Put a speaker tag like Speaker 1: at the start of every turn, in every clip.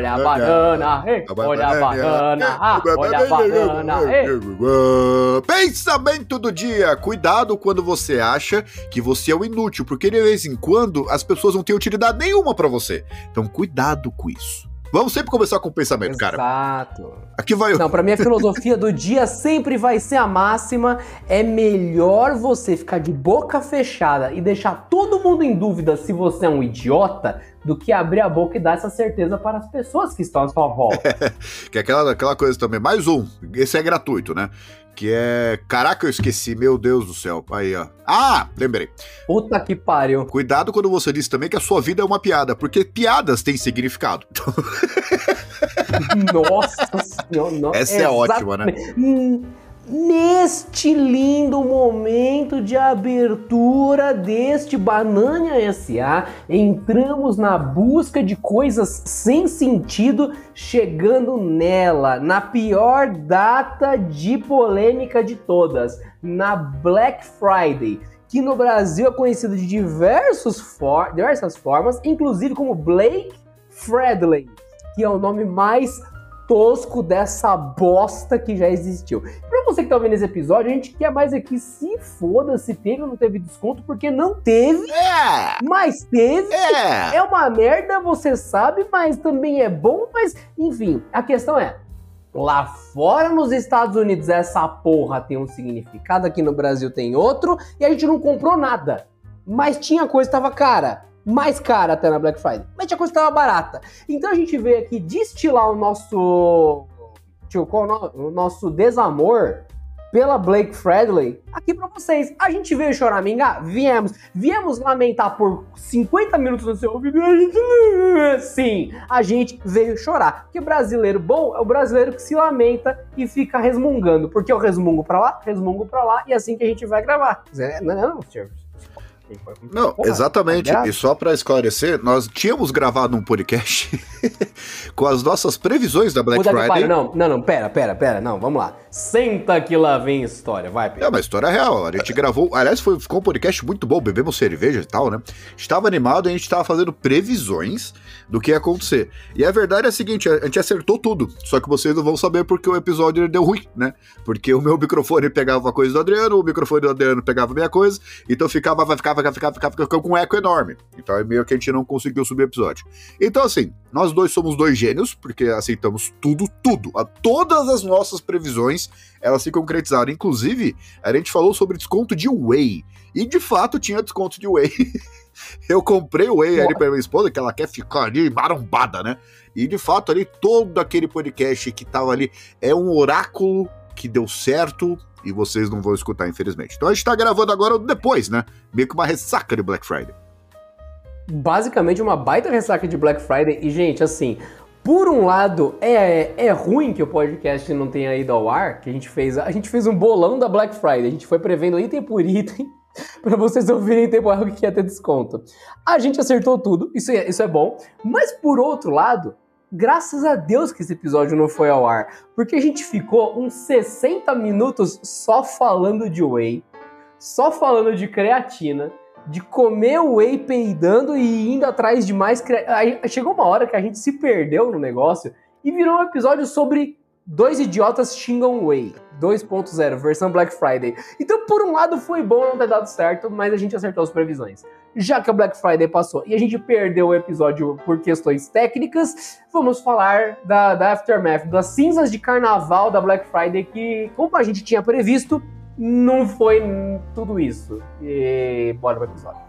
Speaker 1: olha a banana, ei, olha a banana, ah, olha a banana, ei.
Speaker 2: Pensamento do dia: cuidado quando você acha que você é o inútil, porque de vez em quando as pessoas não têm utilidade nenhuma pra você. Então, cuidado com isso. Vamos sempre começar com o pensamento, cara.
Speaker 1: Exato.
Speaker 2: Aqui vai o.
Speaker 1: Não, pra mim a filosofia do dia sempre vai ser a máxima. É melhor você ficar de boca fechada e deixar todo mundo em dúvida se você é um idiota do que abrir a boca e dar essa certeza para as pessoas que estão à sua volta.
Speaker 2: que é aquela, aquela coisa também. Mais um. Esse é gratuito, né? Que é. Caraca, eu esqueci, meu Deus do céu. Aí, ó. Ah, lembrei.
Speaker 1: Puta que pariu.
Speaker 2: Cuidado quando você diz também que a sua vida é uma piada, porque piadas têm significado.
Speaker 1: Nossa senhora.
Speaker 2: Essa é ótima, né?
Speaker 1: Neste lindo momento de abertura deste Banana SA, entramos na busca de coisas sem sentido, chegando nela, na pior data de polêmica de todas, na Black Friday, que no Brasil é conhecido de diversos for- diversas formas, inclusive como Blake Friday, que é o nome mais tosco dessa bosta que já existiu. Pra você que tá ouvindo esse episódio, a gente quer mais aqui se foda se teve ou não teve desconto, porque não teve,
Speaker 2: É!
Speaker 1: mas teve.
Speaker 2: É!
Speaker 1: É uma merda, você sabe, mas também é bom, mas enfim, a questão é. Lá fora nos Estados Unidos essa porra tem um significado, aqui no Brasil tem outro, e a gente não comprou nada. Mas tinha coisa que tava cara. Mais cara até na Black Friday. Mas tinha coisa que tava barata. Então a gente veio aqui destilar o nosso. Tio, o no- o nosso desamor pela Blake Friday aqui pra vocês. A gente veio choramingar? Viemos. Viemos lamentar por 50 minutos no seu ouvido. A. Sim, a gente veio chorar. Porque brasileiro bom é o brasileiro que se lamenta e fica resmungando. Porque eu resmungo pra lá, resmungo pra lá, e é assim que a gente vai gravar. Não, não, não, senhor.
Speaker 2: Não,
Speaker 1: Porra,
Speaker 2: exatamente.
Speaker 1: tá
Speaker 2: E só pra esclarecer, nós tínhamos gravado um podcast com as nossas previsões da Black
Speaker 1: Puta
Speaker 2: Friday.
Speaker 1: não, não, não, pera, pera, pera, não, vamos lá. Senta que lá vem história, vai,
Speaker 2: É
Speaker 1: Pedro.
Speaker 2: uma história real. A gente gravou. Aliás, foi, ficou um podcast muito bom. Bebemos cerveja e tal, né? Estava animado e a gente estava fazendo previsões do que ia acontecer. E a verdade é a seguinte: a gente acertou tudo. Só que vocês não vão saber porque o episódio deu ruim, né? Porque o meu microfone pegava uma coisa do Adriano, o microfone do Adriano pegava a minha coisa. Então ficava, vai ficar, ficava, ficava, ficava, ficava com um eco enorme. Então é meio que a gente não conseguiu subir o episódio. Então, assim, nós dois somos dois gênios, porque aceitamos tudo, tudo. A, todas as nossas previsões elas se concretizaram. Inclusive, a gente falou sobre desconto de whey. E de fato tinha desconto de whey. Eu comprei o whey ali pra minha esposa, que ela quer ficar ali marombada, né? E de fato, ali, todo aquele podcast que tava ali é um oráculo que deu certo e vocês não vão escutar, infelizmente. Então a gente tá gravando agora depois, né? Meio que uma ressaca de Black Friday.
Speaker 1: Basicamente uma baita ressaca de Black Friday. E, gente, assim, por um lado, é, é ruim que o podcast não tenha ido ao ar, que a gente fez. A gente fez um bolão da Black Friday. A gente foi prevendo item por item para vocês ouvirem em tempo real que ia ter desconto. A gente acertou tudo, isso é, isso é bom. Mas por outro lado, graças a Deus que esse episódio não foi ao ar, porque a gente ficou uns 60 minutos só falando de whey, só falando de creatina, de comer whey peidando e indo atrás de mais. crea- Aí chegou uma hora que a gente se perdeu no negócio e virou um episódio sobre dois idiotas xingam whey. 2.0, versão Black Friday. Então, por um lado, foi bom não ter dado certo, mas a gente acertou as previsões. Já que a Black Friday passou e a gente perdeu o episódio por questões técnicas, vamos falar da, da Aftermath, das cinzas de carnaval da Black Friday, que, como a gente tinha previsto, não foi tudo isso. E bora pro episódio.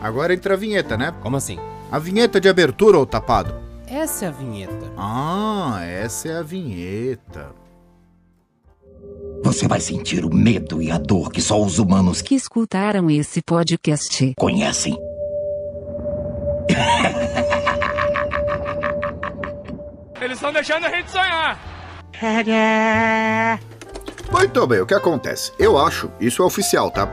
Speaker 2: Agora entra a vinheta, né?
Speaker 3: Como assim?
Speaker 2: A vinheta de abertura, ô tapado.
Speaker 3: Essa é a vinheta.
Speaker 2: Ah, essa é a vinheta.
Speaker 4: Você vai sentir o medo e a dor que só os humanos
Speaker 5: que escutaram esse podcast.
Speaker 4: conhecem.
Speaker 6: Eles estão deixando a gente sonhar.
Speaker 2: Muito bem, o que acontece? Eu acho, isso é oficial, tá?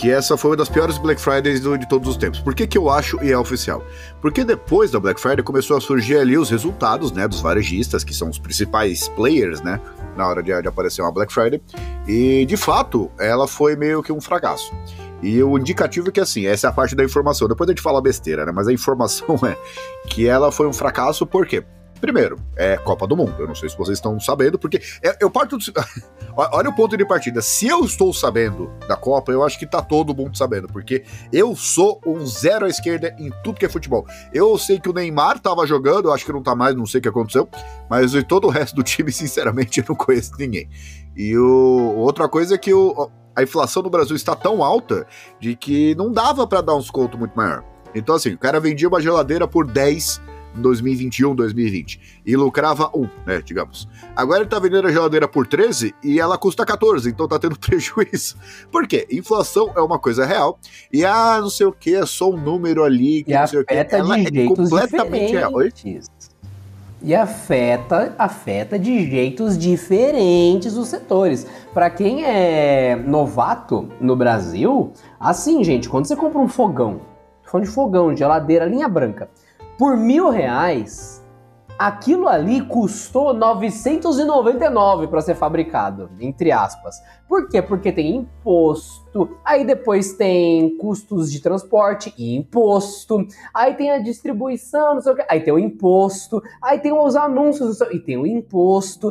Speaker 2: Que essa foi uma das piores Black Fridays do- de todos os tempos. Por que, que eu acho e é oficial? Porque depois da Black Friday começou a surgir ali os resultados, né, dos varejistas, que são os principais players, né, na hora de, de aparecer uma Black Friday. E, de fato, ela foi meio que um fracasso. E o indicativo é que, assim, essa é a parte da informação. Depois a gente fala besteira, né? Mas a informação é que ela foi um fracasso, por quê? Primeiro, é Copa do Mundo. Eu não sei se vocês estão sabendo, porque eu, eu parto. Do... Olha o ponto de partida. Se eu estou sabendo da Copa, eu acho que tá todo mundo sabendo, porque eu sou um zero à esquerda em tudo que é futebol. Eu sei que o Neymar tava jogando, eu acho que não tá mais, não sei o que aconteceu, mas de todo o resto do time, sinceramente, eu não conheço ninguém. E o... outra coisa é que o... a inflação no Brasil está tão alta de que não dava para dar uns contos muito maior. Então, assim, o cara vendia uma geladeira por 10 em 2021, 2020 e lucrava 1, né, digamos. Agora ele tá vendendo a geladeira por 13 e ela custa 14, então tá tendo prejuízo. Por quê? Inflação é uma coisa real e ah, não sei o que, é só um número ali que
Speaker 1: e
Speaker 2: não sei o que. Ela
Speaker 1: de
Speaker 2: é completamente real. Oi?
Speaker 1: E afeta, afeta de jeitos diferentes os setores. Para quem é novato no Brasil, assim, gente, quando você compra um fogão, falando de fogão, geladeira, linha branca, por mil reais, aquilo ali custou 999 para ser fabricado, entre aspas. Por quê? Porque tem imposto, aí depois tem custos de transporte e imposto, aí tem a distribuição, não sei o que, aí tem o imposto, aí tem os anúncios sei- e tem o imposto.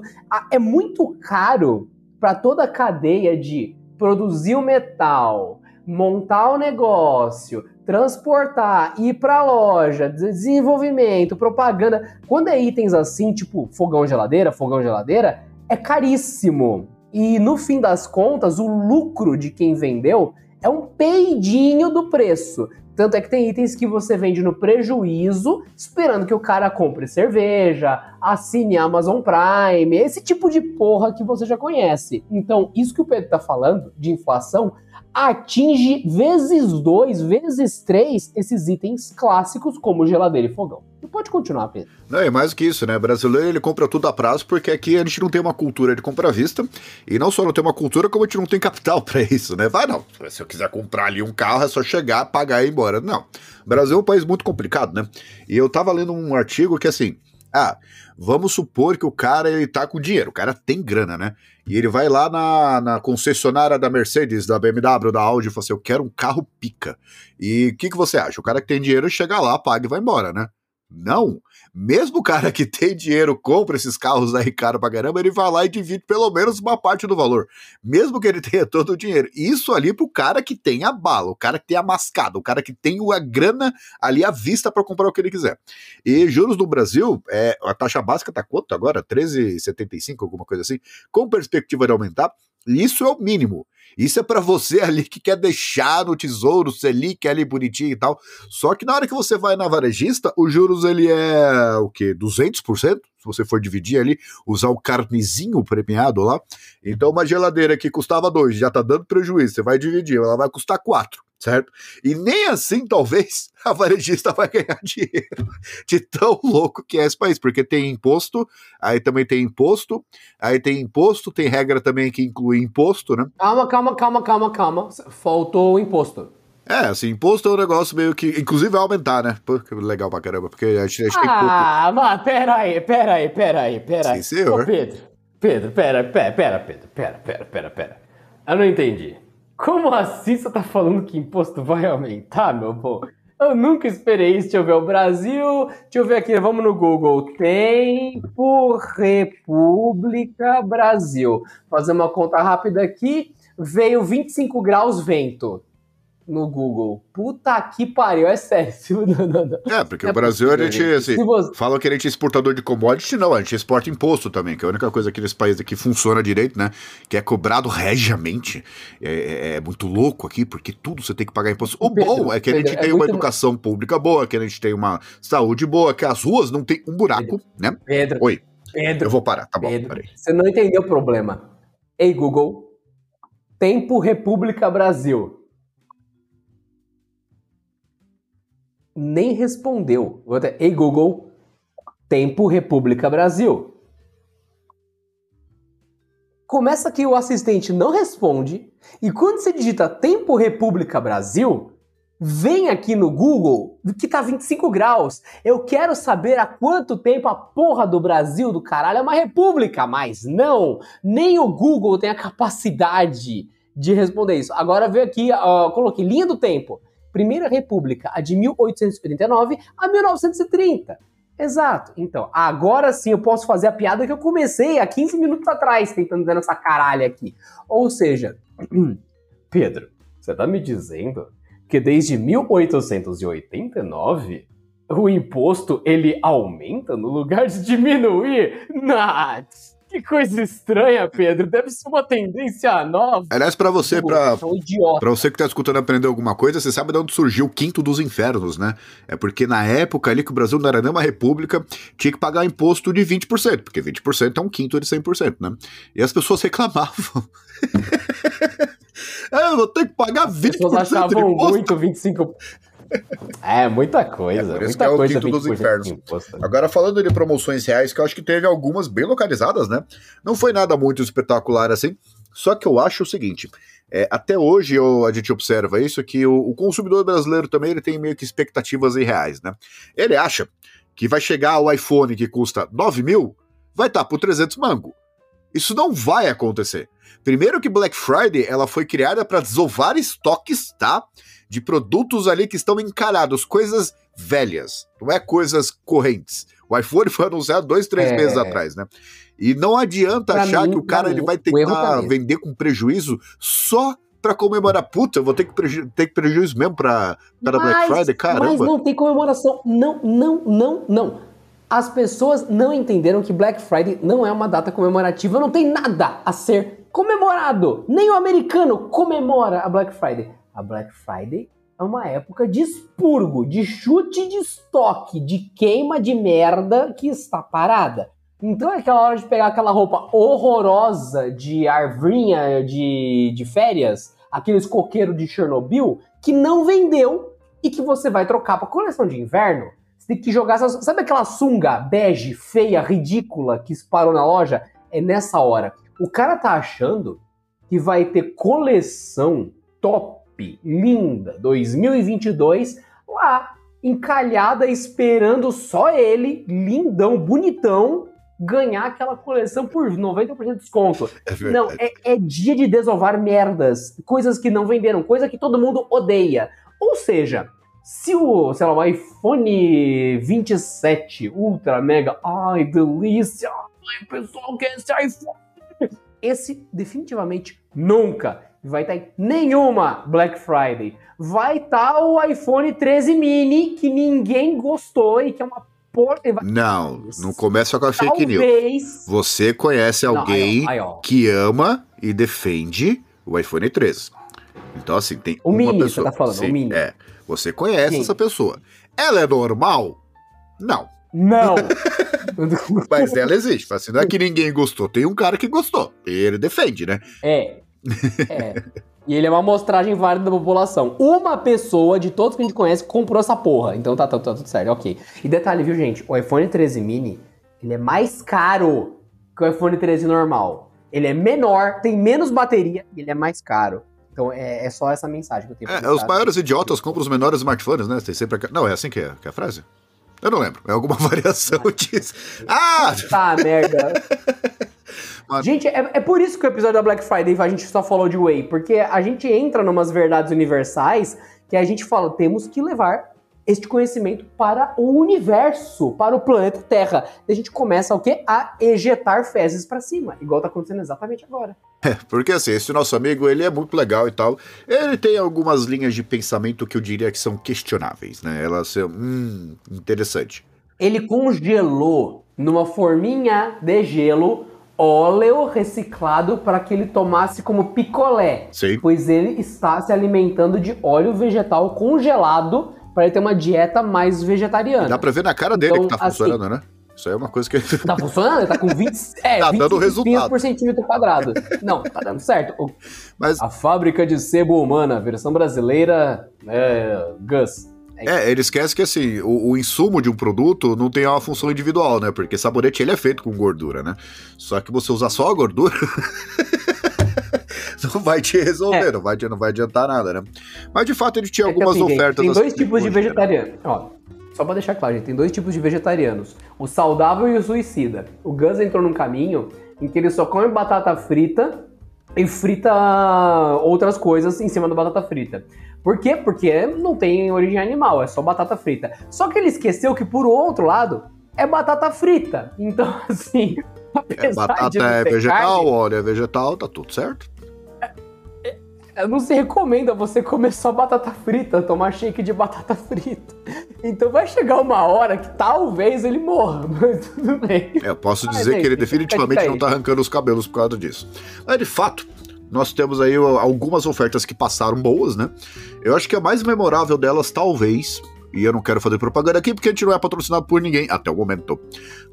Speaker 1: É muito caro para toda a cadeia de produzir o metal, montar o negócio, transportar, ir pra loja, desenvolvimento, propaganda. Quando é itens assim, tipo fogão geladeira, fogão geladeira, é caríssimo. E no fim das contas, o lucro de quem vendeu é um peidinho do preço. Tanto é que tem itens que você vende no prejuízo, esperando que o cara compre cerveja, assine Amazon Prime, esse tipo de porra que você já conhece. Então, isso que o Pedro tá falando de inflação atinge vezes dois, vezes três esses itens clássicos como geladeira e fogão. E pode continuar, Pedro.
Speaker 2: Não, é mais que isso, né? Brasileiro ele compra tudo a prazo porque aqui a gente não tem uma cultura de compra à vista e não só não tem uma cultura, como a gente não tem capital pra isso, né? Vai não. Se eu quiser comprar ali um carro é só chegar, pagar e ir embora. Não. O Brasil é um país muito complicado, né? E eu tava lendo um artigo que assim, ah, vamos supor que o cara ele tá com dinheiro, o cara tem grana, né? E ele vai lá na, na concessionária da Mercedes, da BMW, da Audi e fala assim: Eu quero um carro pica. E o que, que você acha? O cara que tem dinheiro chega lá, paga e vai embora, né? Não. Mesmo o cara que tem dinheiro, compra esses carros aí caro pra caramba, ele vai lá e divide pelo menos uma parte do valor. Mesmo que ele tenha todo o dinheiro. Isso ali pro cara que tem a bala, o cara que tem a mascada, o cara que tem a grana ali à vista para comprar o que ele quiser. E juros no Brasil, é, a taxa básica tá quanto agora? 13,75, alguma coisa assim, com perspectiva de aumentar. Isso é o mínimo. Isso é para você ali que quer deixar no tesouro Selic ali bonitinho e tal. Só que na hora que você vai na varejista, os juros ele é o quê? 200%? Se você for dividir ali, usar o carnezinho premiado lá. Então uma geladeira que custava 2, já tá dando prejuízo, você vai dividir, ela vai custar 4, certo? E nem assim talvez a varejista vai ganhar dinheiro de tão louco que é esse país, porque tem imposto, aí também tem imposto, aí tem imposto, tem regra também que inclui imposto, né?
Speaker 1: Calma, calma, calma, calma, calma. Faltou o imposto.
Speaker 2: É, assim, imposto é um negócio meio que. Inclusive vai aumentar, né? Pô, que legal pra caramba, porque a gente, a gente tem pouco.
Speaker 1: Ah, mas pera aí, pera aí, pera aí, pera aí.
Speaker 2: Sim, senhor.
Speaker 1: Ô, Pedro, Pedro, pera, pera, pera, Pedro, pera, pera, pera, pera. Eu não entendi. Como assim você tá falando que imposto vai aumentar, meu pô? Eu nunca esperei isso. Deixa eu ver. O Brasil. Deixa eu ver aqui. Vamos no Google. Tempo República Brasil. Fazer uma conta rápida aqui. Veio 25 graus vento no Google. Puta que pariu. É sério. Não, não, não.
Speaker 2: É, porque
Speaker 1: É
Speaker 2: o Brasil, a
Speaker 1: possível,
Speaker 2: gente,
Speaker 1: gente.
Speaker 2: assim,
Speaker 1: Se você-
Speaker 2: fala que a gente é exportador de commodity, não, a gente exporta imposto também, que é a única coisa aqui nesse país que funciona direito, né? Que é cobrado regiamente. É, é- é muito louco aqui, porque tudo você tem que pagar imposto. O
Speaker 1: Pedro,
Speaker 2: bom é que a gente
Speaker 1: Pedro, é
Speaker 2: tem uma
Speaker 1: muito-
Speaker 2: educação pública boa, que a gente tem uma saúde boa, que as ruas não tem um buraco, né?
Speaker 1: Pedro.
Speaker 2: Oi,
Speaker 1: Pedro.
Speaker 2: eu vou parar, tá bom,
Speaker 1: Pedro,
Speaker 2: peraí.
Speaker 1: você não entendeu o problema. Ei, Google. Tempo República Brasil. Nem respondeu. Até- Ei, Google. Tempo República Brasil. Começa que o assistente não responde. E quando você digita Tempo República Brasil, vem aqui no Google que tá 25 graus. Eu quero saber há quanto tempo a porra do Brasil do caralho é uma república, mas não, nem o Google tem a capacidade de responder isso. Agora veio aqui, ó, coloquei linha do tempo. Primeira República, a de 1889 a 1930. Exato. Então, agora sim eu posso fazer a piada que eu comecei há 15 minutos atrás, tentando dar essa caralha aqui. Ou seja, Pedro, você tá me dizendo que desde 1889 o imposto ele aumenta no lugar de diminuir? Nath! Que coisa estranha, Pedro. Deve ser uma tendência nova.
Speaker 2: Aliás, pra você,
Speaker 1: idiota.
Speaker 2: pra você que tá escutando aprender alguma coisa, você sabe de onde surgiu o quinto dos infernos, né? É porque na época ali que o Brasil não era nem uma república, tinha que pagar imposto de 20%, porque 20% é um quinto de 100%, né? E as pessoas reclamavam. é, eu vou ter que pagar 20%
Speaker 1: As pessoas
Speaker 2: de
Speaker 1: achavam
Speaker 2: imposto.
Speaker 1: muito 25. É, muita coisa.
Speaker 2: É, por isso
Speaker 1: muita
Speaker 2: que é o quinto dos
Speaker 1: 20% de
Speaker 2: infernos.
Speaker 1: imposto.
Speaker 2: Agora, falando de promoções reais, que eu acho que teve algumas bem localizadas, né? Não foi nada muito espetacular assim. Só que eu acho o seguinte: é, até hoje eu- a gente observa isso, que o, o consumidor brasileiro também ele tem meio que expectativas irreais, né? Ele acha que vai chegar o iPhone que custa 9 mil, vai estar por 300 mango. Isso não vai acontecer. Primeiro que Black Friday ela foi criada para desovar estoques, tá? De produtos ali que estão encalhados, coisas velhas, não é coisas correntes. O iPhone foi anunciado dois, três
Speaker 1: É.
Speaker 2: meses atrás, né? E não adianta
Speaker 1: Pra
Speaker 2: achar
Speaker 1: mim-
Speaker 2: que o cara ele vai
Speaker 1: erro tá
Speaker 2: tentar
Speaker 1: nisso.
Speaker 2: vender com prejuízo só pra comemorar. Puta, eu vou ter que preju ter que prejuízo mesmo pra cada Black
Speaker 1: Mas-
Speaker 2: Friday, caramba.
Speaker 1: Mas não tem comemoração. Não, não, não, não. As pessoas não entenderam que Black Friday não é uma data comemorativa, não tem nada a ser comemorado. Nem o americano comemora a Black Friday. A Black Friday é uma época de expurgo, de chute de estoque, de queima de merda que está parada. Então é aquela hora de pegar aquela roupa horrorosa de arvinha de, de férias, aqueles coqueiros de Chernobyl, que não vendeu e que você vai trocar para coleção de inverno. Você tem que jogar essas. Sabe aquela sunga bege, feia, ridícula que parou na loja? É nessa hora. O cara tá achando que vai ter coleção top, linda, 2022, lá, encalhada, esperando só ele, lindão, bonitão, ganhar aquela coleção por 90% de desconto.
Speaker 2: É.
Speaker 1: Não, é, é dia de desovar merdas, coisas que não venderam, coisa que todo mundo odeia. Ou seja, se o, sei lá, o iPhone 27 Ultra Mega, ai, delícia, ai, o pessoal quer esse iPhone. Esse definitivamente nunca vai estar em nenhuma Black Friday. Vai estar o iPhone 13 mini que ninguém gostou e que é uma porra. vai-
Speaker 2: Não, não começa com a fake news.
Speaker 1: Talvez.
Speaker 2: Você conhece
Speaker 1: Não,
Speaker 2: alguém
Speaker 1: aí, ó, aí, ó.
Speaker 2: que ama e defende o iPhone 13. Então, assim, tem
Speaker 1: O
Speaker 2: uma
Speaker 1: mini,
Speaker 2: pessoa.
Speaker 1: você tá falando, o
Speaker 2: Sim,
Speaker 1: mini.
Speaker 2: É. Você conhece
Speaker 1: Sim.
Speaker 2: essa pessoa. Ela é normal? Não.
Speaker 1: Não!
Speaker 2: Mas ela existe. Assim, não é que ninguém gostou. Tem um cara que gostou. Ele defende, né?
Speaker 1: É. É. E ele é uma amostragem válida da população. Uma pessoa de todos que a gente conhece comprou essa porra. Então tá, tá, tá tudo certo, ok. E detalhe, viu, gente? O iPhone 13 mini, ele é mais caro que o iPhone 13 normal. Ele é menor, tem menos bateria e ele é mais caro. Então é, é só essa mensagem que eu tenho pra
Speaker 2: É, os maiores idiotas compram os menores smartphones, né? Tem sempre a... Não, é assim que é, que é a frase? Eu não lembro. É alguma variação disso. Ah!
Speaker 1: Tá, merda.
Speaker 2: Mano.
Speaker 1: Gente, é, é por isso que o episódio da Black Friday a gente só falou de Whey, porque a gente entra numas verdades universais que a gente fala, temos que levar este conhecimento para o universo, para o planeta Terra. E a gente começa o quê? A ejetar fezes pra cima, igual tá acontecendo exatamente agora.
Speaker 2: Porque assim, esse nosso amigo, ele é muito legal e tal. Ele tem algumas linhas de pensamento que eu diria que são questionáveis, né? Elas são, hum, interessante.
Speaker 1: Ele congelou numa forminha de gelo óleo reciclado para que ele tomasse como picolé.
Speaker 2: Sim.
Speaker 1: pois ele está se alimentando de óleo vegetal congelado para ele ter uma dieta mais vegetariana.
Speaker 2: Dá pra ver na cara dele
Speaker 1: Então,
Speaker 2: que tá
Speaker 1: assim-
Speaker 2: funcionando, né? Isso aí é uma coisa que.
Speaker 1: Tá funcionando? Ele tá com 20, é,
Speaker 2: Tá
Speaker 1: 25
Speaker 2: dando resultado.
Speaker 1: por centímetro quadrado. Não, tá dando certo.
Speaker 2: Mas
Speaker 1: A fábrica de sebo humana, versão brasileira, é, Gus.
Speaker 2: É, ele esquece que assim, o, o insumo de um produto não tem uma função individual, né? Porque sabonete ele é feito com gordura, né? Só que você usar só a gordura não vai te resolver,
Speaker 1: É.
Speaker 2: não, vai, não vai adiantar nada, né? Mas de fato ele tinha
Speaker 1: É
Speaker 2: algumas
Speaker 1: assim, gente,
Speaker 2: ofertas.
Speaker 1: Tem dois tipos de
Speaker 2: né?
Speaker 1: vegetarianos. Ó, só pra deixar claro, gente, tem dois tipos de vegetarianos: o saudável e o suicida. O Gus entrou num caminho em que ele só come batata frita e frita outras coisas em cima da batata frita. Por quê? Porque não tem origem animal, é só batata frita. Só que ele esqueceu que, por outro lado, é batata frita. Então, assim,
Speaker 2: É, batata é vegetal,
Speaker 1: carne,
Speaker 2: óleo é vegetal, tá tudo certo.
Speaker 1: não se recomenda você comer só batata frita, tomar shake de batata frita. Então vai chegar uma hora que talvez ele morra, mas tudo bem.
Speaker 2: É, Eu posso dizer
Speaker 1: gente,
Speaker 2: que ele definitivamente não tá arrancando os cabelos por causa disso. Mas de fato, nós temos aí algumas ofertas que passaram boas, né? Eu acho que a mais memorável delas, talvez, e eu não quero fazer propaganda aqui porque a gente não é patrocinado por ninguém até o momento.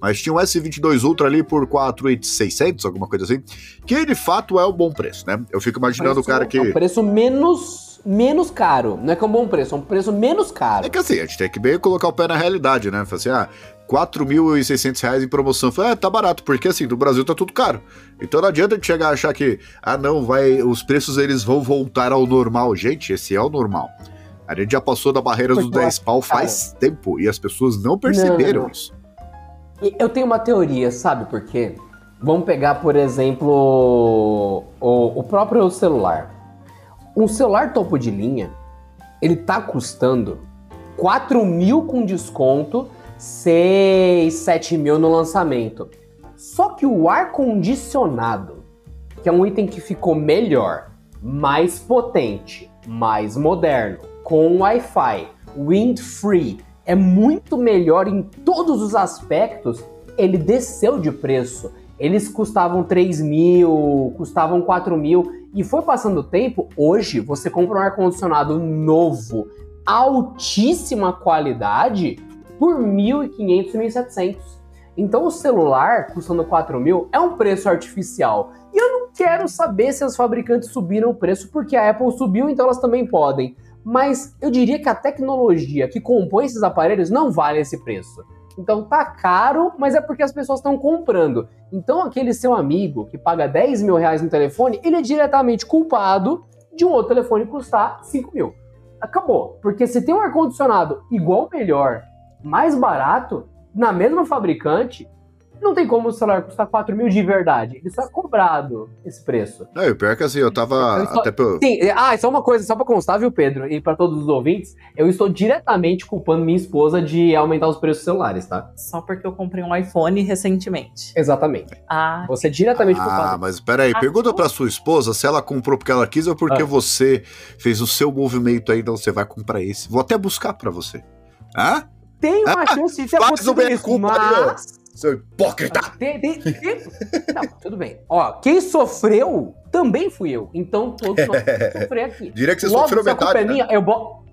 Speaker 2: Mas tinha um S22 Ultra ali por 4,600, alguma coisa assim, que de fato é um bom preço, né? Eu fico imaginando o cara
Speaker 1: É um
Speaker 2: que.
Speaker 1: preço menos, menos caro. Não é que é um bom preço, é um preço menos caro.
Speaker 2: É que assim, a gente tem que bem colocar o pé na realidade, né? Falar assim, ah, 4.600 reais em promoção. Falei, é, tá barato, porque assim, no Brasil tá tudo caro. Então não adianta a gente chegar a achar que, ah, não, vai, os preços eles vão voltar ao normal. Gente, esse é o normal. A gente já passou da barreira dos
Speaker 1: Porque eu
Speaker 2: 10 pau faz tempo e as pessoas não perceberam
Speaker 1: Não.
Speaker 2: isso.
Speaker 1: Eu tenho uma teoria, sabe por quê? Vamos pegar, por exemplo, o, o próprio celular. Um celular topo de linha, ele tá custando 4 mil com desconto, 6, 7 mil no lançamento. Só que o ar-condicionado, que é um item que ficou melhor, mais potente, mais moderno, com Wi-Fi, wind-free, é muito melhor em todos os aspectos, ele desceu de preço. Eles custavam 3 mil, custavam 4 mil, e foi passando o tempo. Hoje, você compra um ar-condicionado novo, altíssima qualidade, por 1.500, 1.700. Então, o celular custando 4 mil é um preço artificial. E eu não quero saber se as fabricantes subiram o preço, porque a Apple subiu, então elas também podem. Mas eu diria que a tecnologia que compõe esses aparelhos não vale esse preço. Então tá caro, mas é porque as pessoas estão comprando. Então aquele seu amigo que paga 10 mil reais no telefone, ele é diretamente culpado de um outro telefone custar 5 mil. Acabou. Porque se tem um ar-condicionado igual melhor, mais barato, na mesma fabricante, não tem como o celular custar 4 mil de verdade. Ele só é cobrado esse preço.
Speaker 2: Não, e o pior é que assim, eu tava
Speaker 1: Eu só-
Speaker 2: até pelo.
Speaker 1: Sim, é- ah, só uma coisa, só pra constar, viu, Pedro? E pra todos os ouvintes, eu estou diretamente culpando minha esposa de aumentar os preços dos celulares, tá?
Speaker 3: Só porque eu comprei um iPhone recentemente.
Speaker 1: Exatamente.
Speaker 3: Ah,
Speaker 1: Você é diretamente
Speaker 2: Ah,
Speaker 1: culpado.
Speaker 2: mas peraí,
Speaker 3: Ah,
Speaker 2: pergunta pra sua esposa se ela comprou porque ela quis ou porque
Speaker 1: Ah.
Speaker 2: você fez o seu movimento aí, então você vai comprar esse. Vou até buscar pra você. Hã?
Speaker 1: Tem uma chance de ter acontecido isso, mas...
Speaker 2: Seu hipócrita!
Speaker 1: Tem, tem, tem... Não, tudo bem. Ó, quem sofreu também fui eu. Então todos nós vamos sofrer aqui.
Speaker 2: Diria que você
Speaker 1: Logo,
Speaker 2: sofreu
Speaker 1: culpa
Speaker 2: metade.
Speaker 1: é
Speaker 2: né?
Speaker 1: minha, eu boto...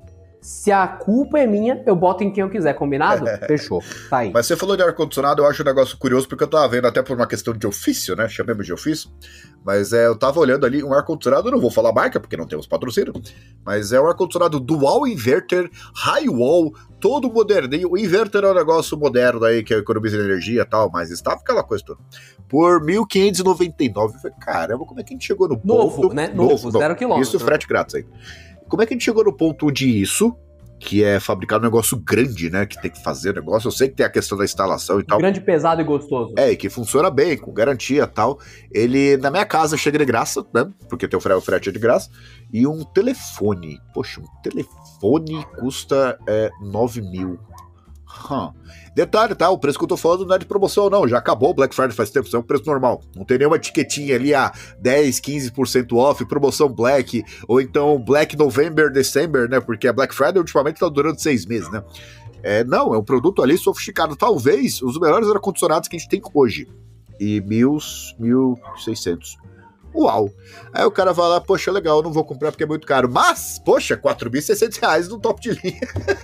Speaker 1: Se a culpa é minha, eu boto em quem eu quiser, combinado? Fechou. Tá aí.
Speaker 2: Mas você falou de ar-condicionado, eu acho um negócio curioso, porque eu tava vendo até por uma questão de ofício, né? Chamemos de ofício. Mas é, eu tava olhando ali um ar-condicionado, eu não vou falar marca, porque não temos patrocínio. Mas é um ar-condicionado dual inverter, high wall, todo moderninho. O inverter é um negócio moderno aí, que economiza energia e tal, mas estava aquela coisa toda. Por 1.599. Eu falei, caramba, como é que a gente chegou no
Speaker 1: Novo,
Speaker 2: ponto...
Speaker 1: né? Novo, zero quilômetro.
Speaker 2: Isso, frete grátis aí. Como é que a gente chegou no ponto de isso, que é fabricar um negócio grande, né? Que tem que fazer o negócio. Eu sei que tem a questão da instalação e tal.
Speaker 1: Grande, pesado e gostoso.
Speaker 2: É, e que funciona bem, com garantia e tal. Ele, na minha casa, chega de graça, né? Porque tem o frete, o frete é de graça. E um telefone. Poxa, um telefone custa é, 9 mil. Detalhe, tá? O preço que eu tô falando não é de promoção, não. Já acabou o Black Friday faz tempo, isso é um preço normal. Não tem nenhuma etiquetinha ali, ah, 10, 15% off, promoção Black, ou então Black November, December, né? Porque a Black Friday ultimamente tá durando seis meses, né? É, não, é um produto ali sofisticado. Talvez os melhores ar-condicionados que a gente tem hoje. E mil, mil seiscentos. Uau! Aí o cara vai lá, poxa, legal, não vou comprar porque é muito caro. Mas, poxa, 4.600 reais no top de linha.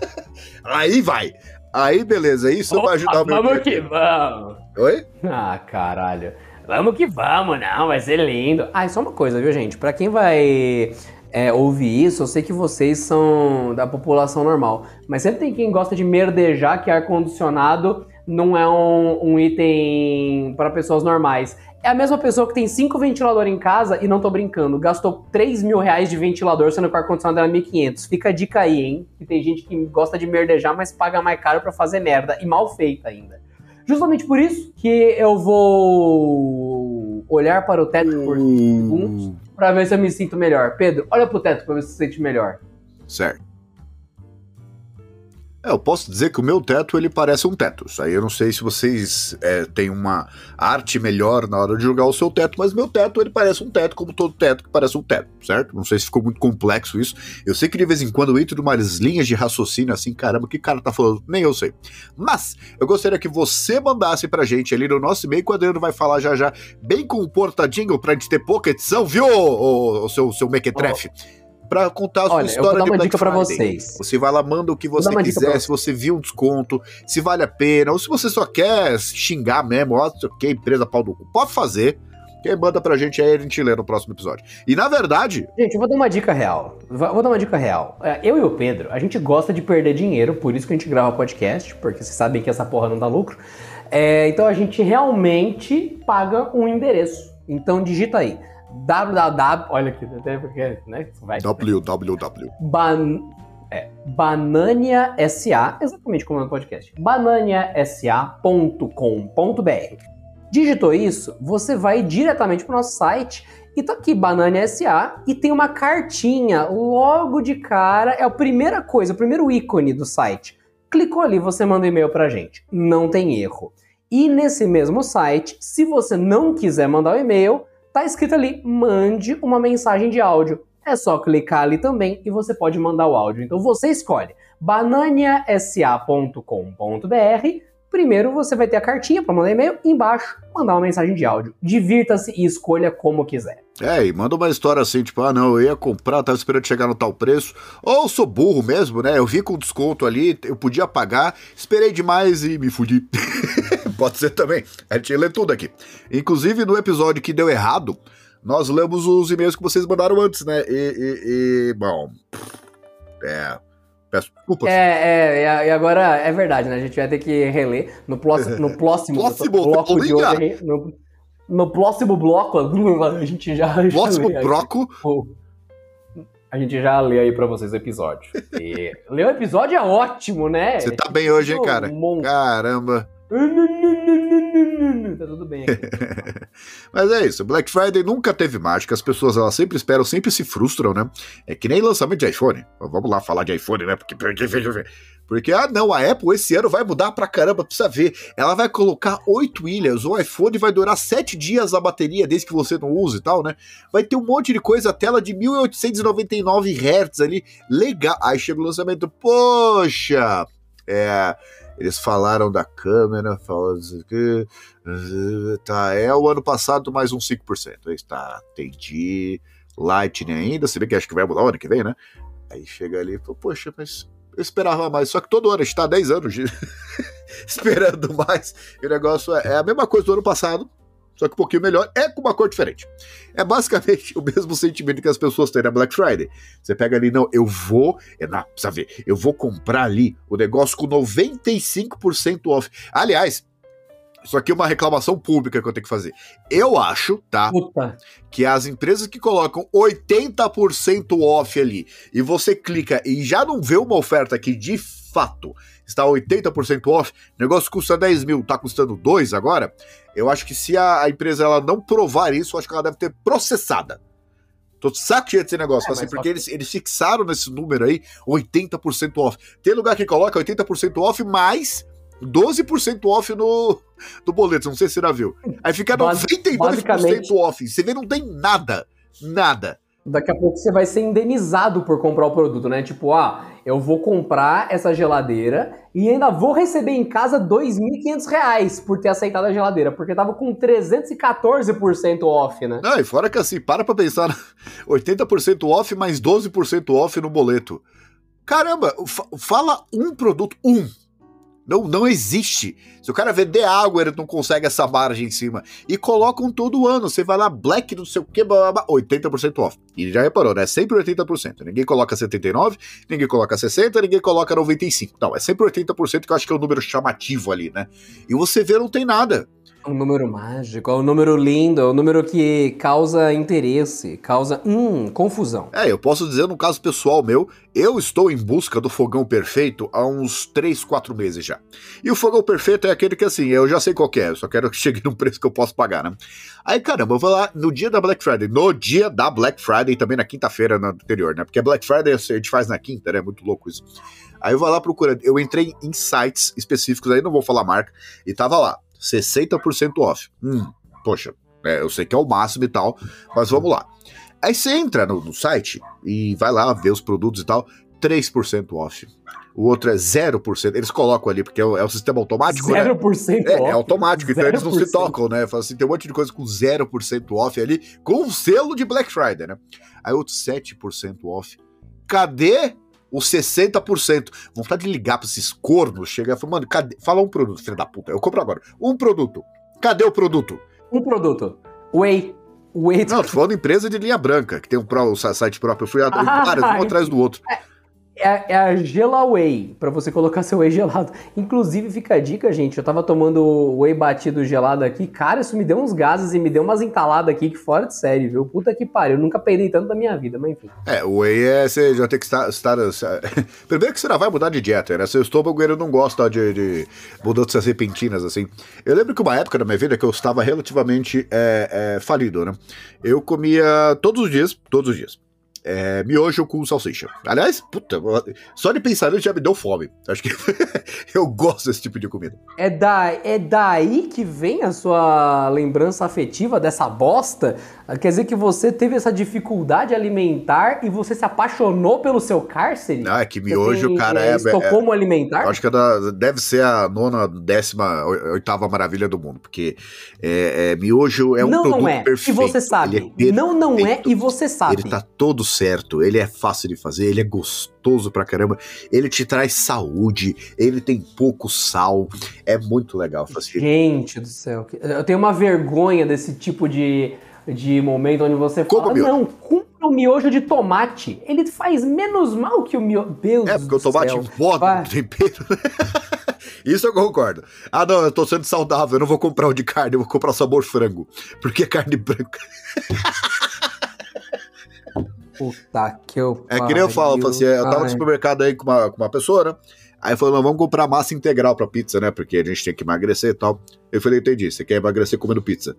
Speaker 2: Aí vai. Aí, beleza, isso vai ajudar o meu
Speaker 1: Vamos que vamos.
Speaker 2: Oi?
Speaker 1: Ah, caralho. Vamos que vamos, não, vai ser lindo. Ah, e só uma coisa, viu, gente? Pra quem vai é, ouvir isso, eu sei que vocês são da população normal, mas sempre tem quem gosta de merdejar que ar-condicionado não é um, um item para pessoas normais. É a mesma pessoa que tem cinco ventiladores em casa e não tô brincando, gastou 3 mil reais de ventilador, sendo que o ar-condicionado era 1.500. Fica a dica aí, hein? Que tem gente que gosta de merdejar, mas paga mais caro pra fazer merda, e mal feita ainda. Justamente por isso que eu vou olhar para o teto por segundos para ver se eu me sinto melhor. Pedro, olha pro teto para ver se você se sente melhor.
Speaker 2: Certo. É, eu posso dizer que o meu teto ele parece um teto. Isso aí eu não sei se vocês é, têm uma arte melhor na hora de jogar o seu teto, mas meu teto ele parece um teto, como todo teto que parece um teto, certo? Não sei se ficou muito complexo isso. Eu sei que de vez em quando eu entro em umas linhas de raciocínio assim, caramba, que cara tá falando? Nem eu sei. Mas eu gostaria que você mandasse pra gente ali no nosso e-mail, que o Adriano vai falar já já, bem comportadinho pra gente ter pouca edição, viu, o, o seu, seu mequetrefe? Pra contar a sua
Speaker 1: Olha, eu
Speaker 2: história
Speaker 1: vou dar
Speaker 2: de
Speaker 1: uma dica pra
Speaker 2: Friday.
Speaker 1: vocês.
Speaker 2: Você vai lá, manda o que você
Speaker 1: dica pra
Speaker 2: quiser, se você viu um desconto, se vale a pena, ou se você só quer xingar mesmo, ó, que, empresa pau do cu, pode fazer. Que aí manda pra gente aí, a gente lê no próximo episódio. E na verdade,
Speaker 1: Gente, eu vou dar uma dica real. Vou dar uma dica real. É, Eu e o Pedro, a gente gosta de perder dinheiro, por isso que a gente grava podcast, porque vocês sabem que essa porra não dá lucro. É, então a gente realmente paga um endereço. Então digita aí www. Olha aqui, até porque, né? Vai.
Speaker 2: www.
Speaker 1: Ban... É, Banania SA, exatamente como é no podcast. bananiasa.com.br. Digitou isso, você vai diretamente para o nosso site e tá aqui Banania SA e tem uma cartinha logo de cara, é a primeira coisa, o primeiro ícone do site. Clicou ali, você manda um e-mail pra gente. Não tem erro. E nesse mesmo site, se você não quiser mandar o e-mail, tá escrito ali: mande uma mensagem de áudio. É só clicar ali também e você pode mandar o áudio. Então você escolhe bananiasa.com.br. Primeiro você vai ter a cartinha para mandar e-mail, embaixo mandar uma mensagem de áudio. Divirta-se e escolha como quiser.
Speaker 2: É, e manda uma história assim, tipo, ah, não, eu ia comprar, tava esperando chegar no tal preço. Ou sou burro mesmo, né? Eu vi com desconto ali, eu podia pagar, esperei demais e me fudi. Pode ser também. A gente lê tudo aqui. Inclusive, no episódio que deu errado, nós lemos os e-mails que vocês mandaram antes, né? E, e, e, bom. É. Peço desculpas.
Speaker 1: É, é, e agora é verdade, né? A gente vai ter que reler no próximo, no próximo, bloco de hoje. No, no próximo bloco, a gente já.
Speaker 2: Próximo.
Speaker 1: Pô, A gente já lê aí pra vocês o episódio. E ler o episódio é ótimo, né?
Speaker 2: Você tá bem hoje, hein, cara? Caramba.
Speaker 1: Tá tudo bem aqui.
Speaker 2: Mas é isso, Black Friday nunca teve mágica, as pessoas elas sempre esperam, sempre se frustram, né? É que nem lançamento de iPhone. Vamos lá falar de iPhone, né? Porque, porque, porque, ah, não, a Apple esse ano vai mudar pra caramba, precisa ver. Ela vai colocar oito ilhas, o iPhone vai durar sete dias a bateria, desde que você não use e tal, né? Vai ter um monte de coisa, tela de 1899 Hz ali, legal. Aí chega o lançamento, poxa, é. Eles falaram da câmera, falaram aqui. Uh, Tá, é o ano passado mais uns 5%. Aí está, entendi. Lightning ainda, se bem que acho que vai mudar o ano que vem, né? Aí chega ali e fala, poxa, mas eu esperava mais. Só que todo ano, a gente tá há 10 anos de- esperando mais. E o negócio é, é a mesma coisa do ano passado, só que um pouquinho melhor, é com uma cor diferente. É basicamente o mesmo sentimento que as pessoas têm na Black Friday. Você pega ali, não, eu vou, é, não, precisa ver, eu vou comprar ali o negócio com 95% off. Aliás, isso aqui é uma reclamação pública que eu tenho que fazer. Eu acho, tá?
Speaker 1: Puta.
Speaker 2: que as empresas que colocam 80% off ali e você clica e já não vê uma oferta que de fato está 80% off, o negócio custa 10 mil, tá custando 2 agora, eu acho que se a, a empresa ela não provar isso, eu acho que ela deve ter processada. Tô saco cheio desse negócio,
Speaker 1: É,
Speaker 2: assim, porque eles, eles fixaram nesse número aí 80% off. Tem lugar que coloca 80% off mais 12% off no, no boleto, não sei se você já viu. Aí fica
Speaker 1: Basi-
Speaker 2: 92%
Speaker 1: basicamente-
Speaker 2: off. Você vê, não tem nada. Nada.
Speaker 1: Daqui a pouco você vai ser indenizado por comprar o produto, né? Tipo, ah, eu vou comprar essa geladeira e ainda vou receber em casa 2.500 reais por ter aceitado a geladeira, porque tava com 314% off, né?
Speaker 2: Não, e fora que assim, para pra pensar, 80% off mais 12% off no boleto. Caramba, fa- fala um produto, um. Não, não existe. Se o cara vender água, ele não consegue essa margem em cima. E colocam todo ano. Você vai lá, black, não sei o que, blá, blá, blá, 80% off. E já reparou, né? Sempre 80%. Ninguém coloca 79%, ninguém coloca 60%, ninguém coloca 95%. Não, é sempre 80% que eu acho que é o número chamativo ali, né? E você vê, não tem nada.
Speaker 1: Um número mágico, é um número lindo, é um número que causa interesse, causa, hum, confusão.
Speaker 2: É, eu posso dizer, no caso pessoal meu, eu estou em busca do fogão perfeito há uns 3, 4 meses já. E o fogão perfeito é aquele que, assim, eu já sei qual é, só quero que chegue num preço que eu posso pagar, né? Aí, caramba, eu vou lá no dia da Black Friday, no dia da Black Friday, também na quinta-feira anterior, né? Porque Black Friday a gente faz na quinta, né? Muito louco isso. Aí eu vou lá procurando, eu entrei em sites específicos, aí não vou falar marca, e tava lá, 60% off. Hum, poxa, é, eu sei que é o máximo e tal, mas vamos lá. Aí você entra no, no site e vai lá ver os produtos e tal, 3% off. O outro é 0%. Eles colocam ali, porque é o, é o sistema automático,
Speaker 1: 0%
Speaker 2: né? É,
Speaker 1: off.
Speaker 2: é automático, então eles não se
Speaker 1: 0%.
Speaker 2: tocam, né? Fala assim, tem um monte de coisa com 0% off ali, com um selo de Black Friday, né? Aí outro 7% off. Cadê os 60%? Vontade de ligar pra esses cornos, chegar e falar, mano, cadê? Fala um produto, filho da puta. Eu compro agora. Um produto. Cadê o produto?
Speaker 1: Um produto. Whey. Whey.
Speaker 2: Não, tô falando empresa de linha branca, que tem um, um site próprio. Eu fui atrás,
Speaker 1: Ah,
Speaker 2: várias, um atrás do outro.
Speaker 1: É, é a Gelaway, pra você colocar seu whey gelado. Inclusive, fica a dica, gente. Eu tava tomando whey batido gelado aqui. Cara, isso me deu uns gases e me deu umas entaladas aqui que fora de série, viu? Puta que pariu. Eu nunca peidei tanto na minha vida, mas enfim.
Speaker 2: É, o whey é, você já tem que estar. estar Primeiro que você não vai mudar de dieta, né? Seu estômago ele não gosta de, de mudanças repentinas, assim. Eu lembro que uma época da minha vida que eu estava relativamente é, é, falido, né? Eu comia todos os dias, todos os dias. É, miojo com salsicha. Aliás, puta, só de pensar nisso já me deu fome. Acho que eu gosto desse tipo de comida.
Speaker 1: É, da, é daí que vem a sua lembrança afetiva dessa bosta? Quer dizer que você teve essa dificuldade alimentar e você se apaixonou pelo seu cárcere?
Speaker 2: Ah, é que miojo,
Speaker 1: tem,
Speaker 2: cara, é. é
Speaker 1: Estocolmo alimentar?
Speaker 2: acho que é da- deve ser a nona, décima, oi- oitava maravilha do mundo, porque é, é, miojo é um
Speaker 1: não,
Speaker 2: produto
Speaker 1: não é.
Speaker 2: perfeito.
Speaker 1: E você sabe.
Speaker 2: Ele é
Speaker 1: não, não é e você sabe.
Speaker 2: Ele tá todo certo, ele é fácil de fazer, ele é gostoso pra caramba, ele te traz saúde, ele tem pouco sal, é muito legal fazer.
Speaker 1: Gente do céu, eu tenho uma vergonha desse tipo de, de momento onde você
Speaker 2: Como
Speaker 1: fala, não, compra o miojo de tomate. Ele faz menos mal que o miojo. Deus
Speaker 2: É, porque o tomate bota no tempero. Isso eu concordo. Ah, não, eu tô sendo saudável, eu não vou comprar o de carne, eu vou comprar o sabor frango, porque é carne branca.
Speaker 1: Puta que eu
Speaker 2: É que nem eu falo, eu, falo assim, eu tava no supermercado aí com uma, com uma pessoa, né? Aí falou, não, vamos comprar massa integral pra pizza, né? Porque a gente tem que emagrecer e tal. Eu falei, entendi, você quer emagrecer comendo pizza?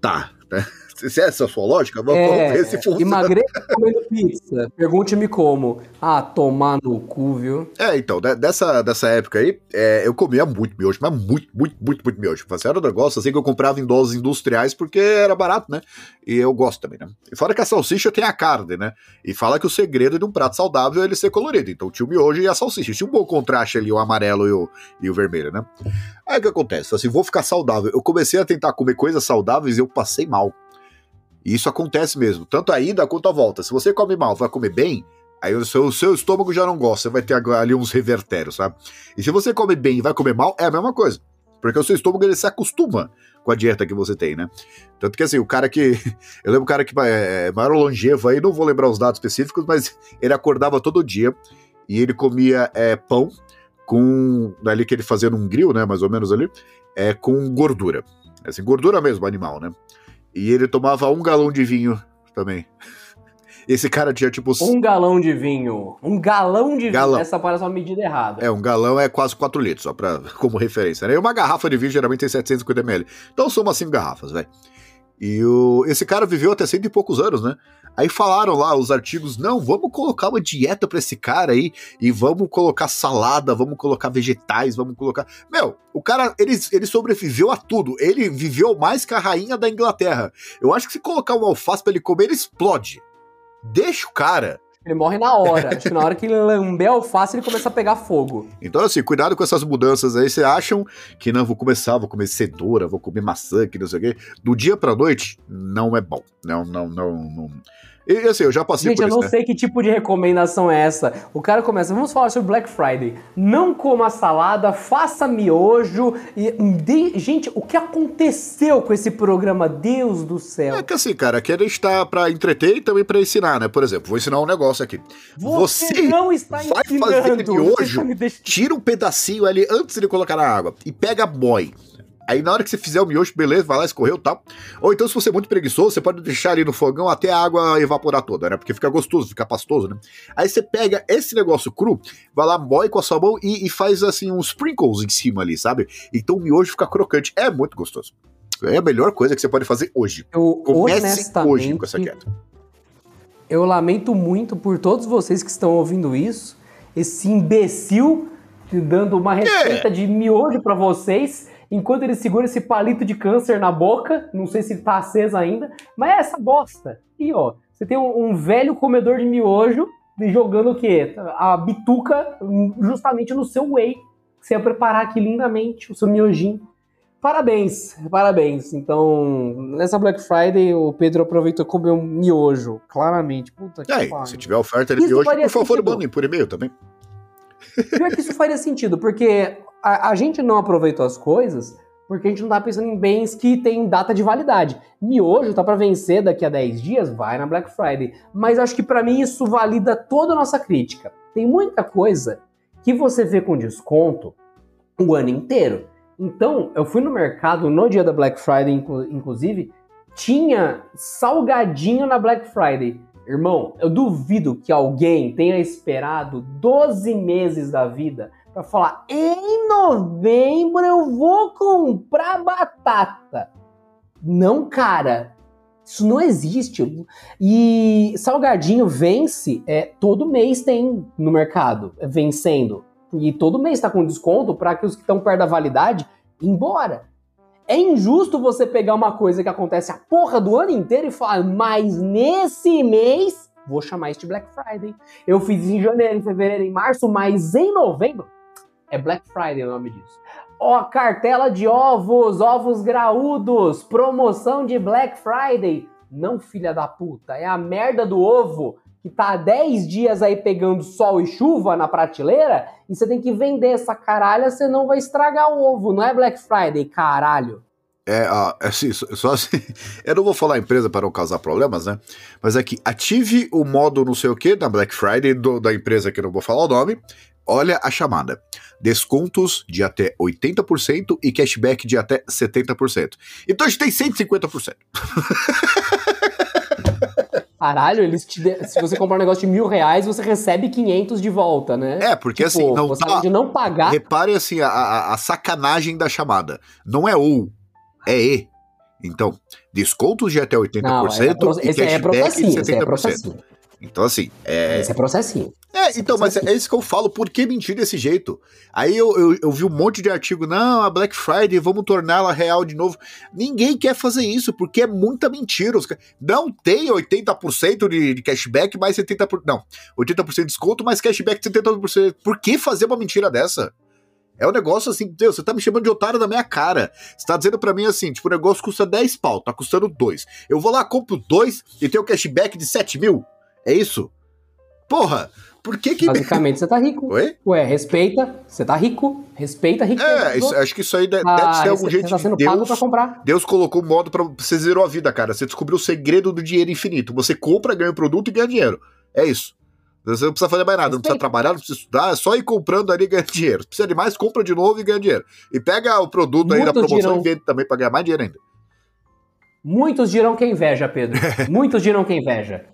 Speaker 2: Tá, né? Se essa é a sua lógica, vamos, vamos ver se funciona.
Speaker 1: É, emagreça comendo pizza. Pergunte-me como. Ah, tomar no cu, viu?
Speaker 2: É, então, de- dessa, dessa época aí, é, eu comia muito miojo, mas muito, muito, muito, muito miojo. Fazia era um negócio assim que eu comprava em doses industriais porque era barato, né? E eu gosto também, né? E fora que a salsicha tem a carne, né? E fala que o segredo de um prato saudável é ele ser colorido. Então tinha o miojo e a salsicha. Tinha um bom contraste ali, o amarelo e o, e o vermelho, né? Aí o que acontece? Assim, vou ficar saudável. Eu comecei a tentar comer coisas saudáveis e eu passei mal. E isso acontece mesmo, tanto a ida quanto a volta. Se você come mal, vai comer bem, aí o seu, o seu estômago já não gosta, você vai ter ali uns revertérios, sabe? E se você come bem e vai comer mal, é a mesma coisa. Porque o seu estômago ele se acostuma com a dieta que você tem, né? Tanto que assim, o cara que. Eu lembro o cara que é é maior longevo aí, não vou lembrar os dados específicos, mas ele acordava todo dia e ele comia é, pão com. Ali que ele fazia num grill, né? Mais ou menos ali, é, com gordura. Assim, gordura mesmo, animal, né? E ele tomava um galão de vinho também. Esse cara tinha tipo.
Speaker 1: Um galão de vinho. Um galão de
Speaker 2: Galão.
Speaker 1: vinho. Essa parece uma medida errada.
Speaker 2: É, um galão é quase 4 litros, só pra, como referência, né? E uma garrafa de vinho geralmente tem 750 ml. Então são umas 5 garrafas, velho. E o, esse cara viveu até cento e poucos anos, né? Aí falaram lá os artigos, não, vamos colocar uma dieta pra esse cara aí e vamos colocar salada, vamos colocar vegetais, vamos colocar... Meu, o cara, ele, ele sobreviveu a tudo. Ele viveu mais que a rainha da Inglaterra. Eu acho que se colocar um alface pra ele comer, ele explode. Deixa o cara.
Speaker 1: Ele morre na hora. Acho que na hora que ele lamber a alface, ele começa a pegar fogo.
Speaker 2: Então, assim, cuidado com essas mudanças aí. Vocês acham que não, vou começar, vou comer cenoura, vou comer maçã, que não sei o quê. Do dia pra noite, não é bom. Não, não, não. não. E assim, eu já passei
Speaker 1: Gente,
Speaker 2: por
Speaker 1: eu
Speaker 2: isso,
Speaker 1: não
Speaker 2: né?
Speaker 1: sei que tipo de recomendação é essa. O cara começa, vamos falar sobre Black Friday. Não coma salada, faça miojo. E, de- gente, o que aconteceu com esse programa? Deus do céu.
Speaker 2: É que assim, cara, aqui a gente tá pra entreter e também pra ensinar, né? Por exemplo, vou ensinar um negócio aqui.
Speaker 1: Você, não está
Speaker 2: vai
Speaker 1: ensinando.
Speaker 2: fazer
Speaker 1: Você
Speaker 2: miojo,
Speaker 1: deixando-
Speaker 2: tira um pedacinho ali antes de colocar na água e pega boy. Aí na hora que você fizer o miojo, beleza, vai lá, escorreu e tal. Ou então, se você é muito preguiçoso, você pode deixar ali no fogão até a água evaporar toda, né? Porque fica gostoso, fica pastoso, né? Aí você pega esse negócio cru, vai lá, moe com a sua mão e, e faz assim uns sprinkles em cima ali, sabe? Então o miojo fica crocante. É muito gostoso. É a melhor coisa que você pode fazer hoje.
Speaker 1: Eu,
Speaker 2: Comece hoje com essa dieta.
Speaker 1: eu lamento muito por todos vocês que estão ouvindo isso. Esse imbecil dando uma receita de miojo pra vocês, enquanto ele segura esse palito de câncer na boca. Não sei se tá aceso ainda, mas é essa bosta. E ó, você tem um, um velho comedor de miojo jogando o quê? A bituca hum, justamente no seu whey. Você ia preparar aqui lindamente o seu miojinho. Parabéns, parabéns. Então, nessa Black Friday, o Pedro aproveitou e comeu um miojo, claramente. Puta que
Speaker 2: E aí,
Speaker 1: pariu.
Speaker 2: se tiver oferta de miojo, por favor, mandem por e-mail também.
Speaker 1: Pior que isso faria sentido, porque a, a gente não aproveitou as coisas porque a gente não tá pensando em bens que têm data de validade. Miojo tá para vencer daqui a 10 dias, vai na Black Friday. Mas acho que para mim isso valida toda a nossa crítica. Tem muita coisa que você vê com desconto o ano inteiro. Então, eu fui no mercado no dia da Black Friday, inclu- inclusive, tinha salgadinho na Black Friday. Irmão, eu duvido que alguém tenha esperado 12 meses da vida pra falar: em novembro eu vou comprar batata. Não, cara. Isso não existe. E salgadinho vence, é, todo mês tem no mercado, é, vencendo. E todo mês tá com desconto para que os que estão perto da validade embora. É injusto você pegar uma coisa que acontece a porra do ano inteiro e falar, mas nesse mês vou chamar de Black Friday. Eu fiz em janeiro, em fevereiro, em março, mas em novembro é Black Friday o nome disso. Ó, cartela de ovos, ovos graúdos, promoção de Black Friday. Não, filha da puta, é a merda do ovo que tá há 10 dias aí pegando sol e chuva na prateleira e você tem que vender essa caralha, senão vai estragar o ovo. Não é Black Friday, caralho.
Speaker 2: É, ah, assim, só assim, eu não vou falar empresa para não causar problemas, né? Mas é que ative o modo não sei o que da Black Friday do- da empresa que eu não vou falar o nome. Olha a chamada. Descontos de até 80% e cashback de até 70%. Então a gente tem 150%.
Speaker 1: Caralho, eles te de- se você comprar um negócio de mil reais, você recebe 500 de volta, né?
Speaker 2: É, porque
Speaker 1: Tipo,
Speaker 2: assim, não
Speaker 1: você
Speaker 2: tá.
Speaker 1: não pagar.
Speaker 2: Reparem assim, a, a- sacanagem da chamada. Não é ou, é e. Então, descontos de até 80%
Speaker 1: Não, é, pro-
Speaker 2: e
Speaker 1: é
Speaker 2: cashback
Speaker 1: processinho,
Speaker 2: de
Speaker 1: esse é
Speaker 2: 70%.
Speaker 1: processinho.
Speaker 2: Então, assim, é,
Speaker 1: Esse é processinho.
Speaker 2: É, então, mas é isso que eu falo, por que mentir desse jeito? Aí eu, eu, eu vi um monte de artigo, não, a Black Friday, vamos torná-la real de novo. Ninguém quer fazer isso, porque é muita mentira. Não tem 80% de, de cashback, mais 70%. Não, 80% de desconto, mais cashback de 70%. Por que fazer uma mentira dessa? É um negócio assim, Deus, você tá me chamando de otário na minha cara. Você tá dizendo pra mim assim, tipo, o negócio custa 10 pau, tá custando 2. Eu vou lá, compro 2 e tenho cashback de 7 mil? É isso? Porra, por que que...
Speaker 1: Basicamente, você tá rico.
Speaker 2: Oi?
Speaker 1: Ué, respeita, você tá rico, respeita a riqueza.
Speaker 2: É, isso- acho que isso aí de-
Speaker 1: Ah,
Speaker 2: deve ser algum jeito
Speaker 1: você tá
Speaker 2: de
Speaker 1: sendo pago
Speaker 2: Deus.
Speaker 1: pra comprar.
Speaker 2: Deus colocou um modo pra você zerou a vida, cara. Você descobriu o segredo do dinheiro infinito. Você compra, ganha o produto e ganha dinheiro. É isso. Você não precisa fazer mais nada, não precisa
Speaker 1: Respeita.
Speaker 2: trabalhar, não precisa estudar, é só ir comprando ali e ganhar dinheiro. Se precisa de mais, compra de novo e ganha dinheiro. E pega o produto aí da promoção
Speaker 1: dirão-
Speaker 2: e vende também pra ganhar mais dinheiro ainda.
Speaker 1: Muitos dirão que é inveja, Pedro. Muitos dirão que é inveja.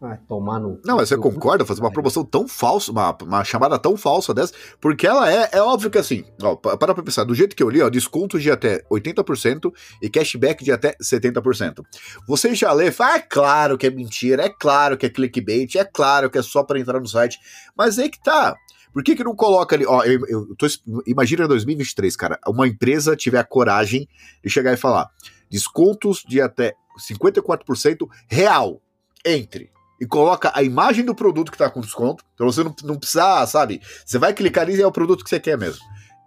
Speaker 1: Vai tomar no.
Speaker 2: Não, mas você concorda fazer uma promoção tão falsa, uma, uma chamada tão falsa dessa? Porque ela é, é óbvio que assim, ó, pa- para pra pensar, do jeito que eu li, ó, desconto de até 80% e cashback de até 70%. Você já lê, fala, ah, é claro que é mentira, é claro que é clickbait, é claro que é só para entrar no site, mas aí que tá. Por que que não coloca ali, ó, eu, eu tô, imagina em 2023, cara, uma empresa tiver a coragem de chegar e falar, descontos de até 54% real, entre e coloca a imagem do produto que tá com desconto, pra você não, não precisar, sabe? Você vai clicar ali e é o produto que você quer mesmo.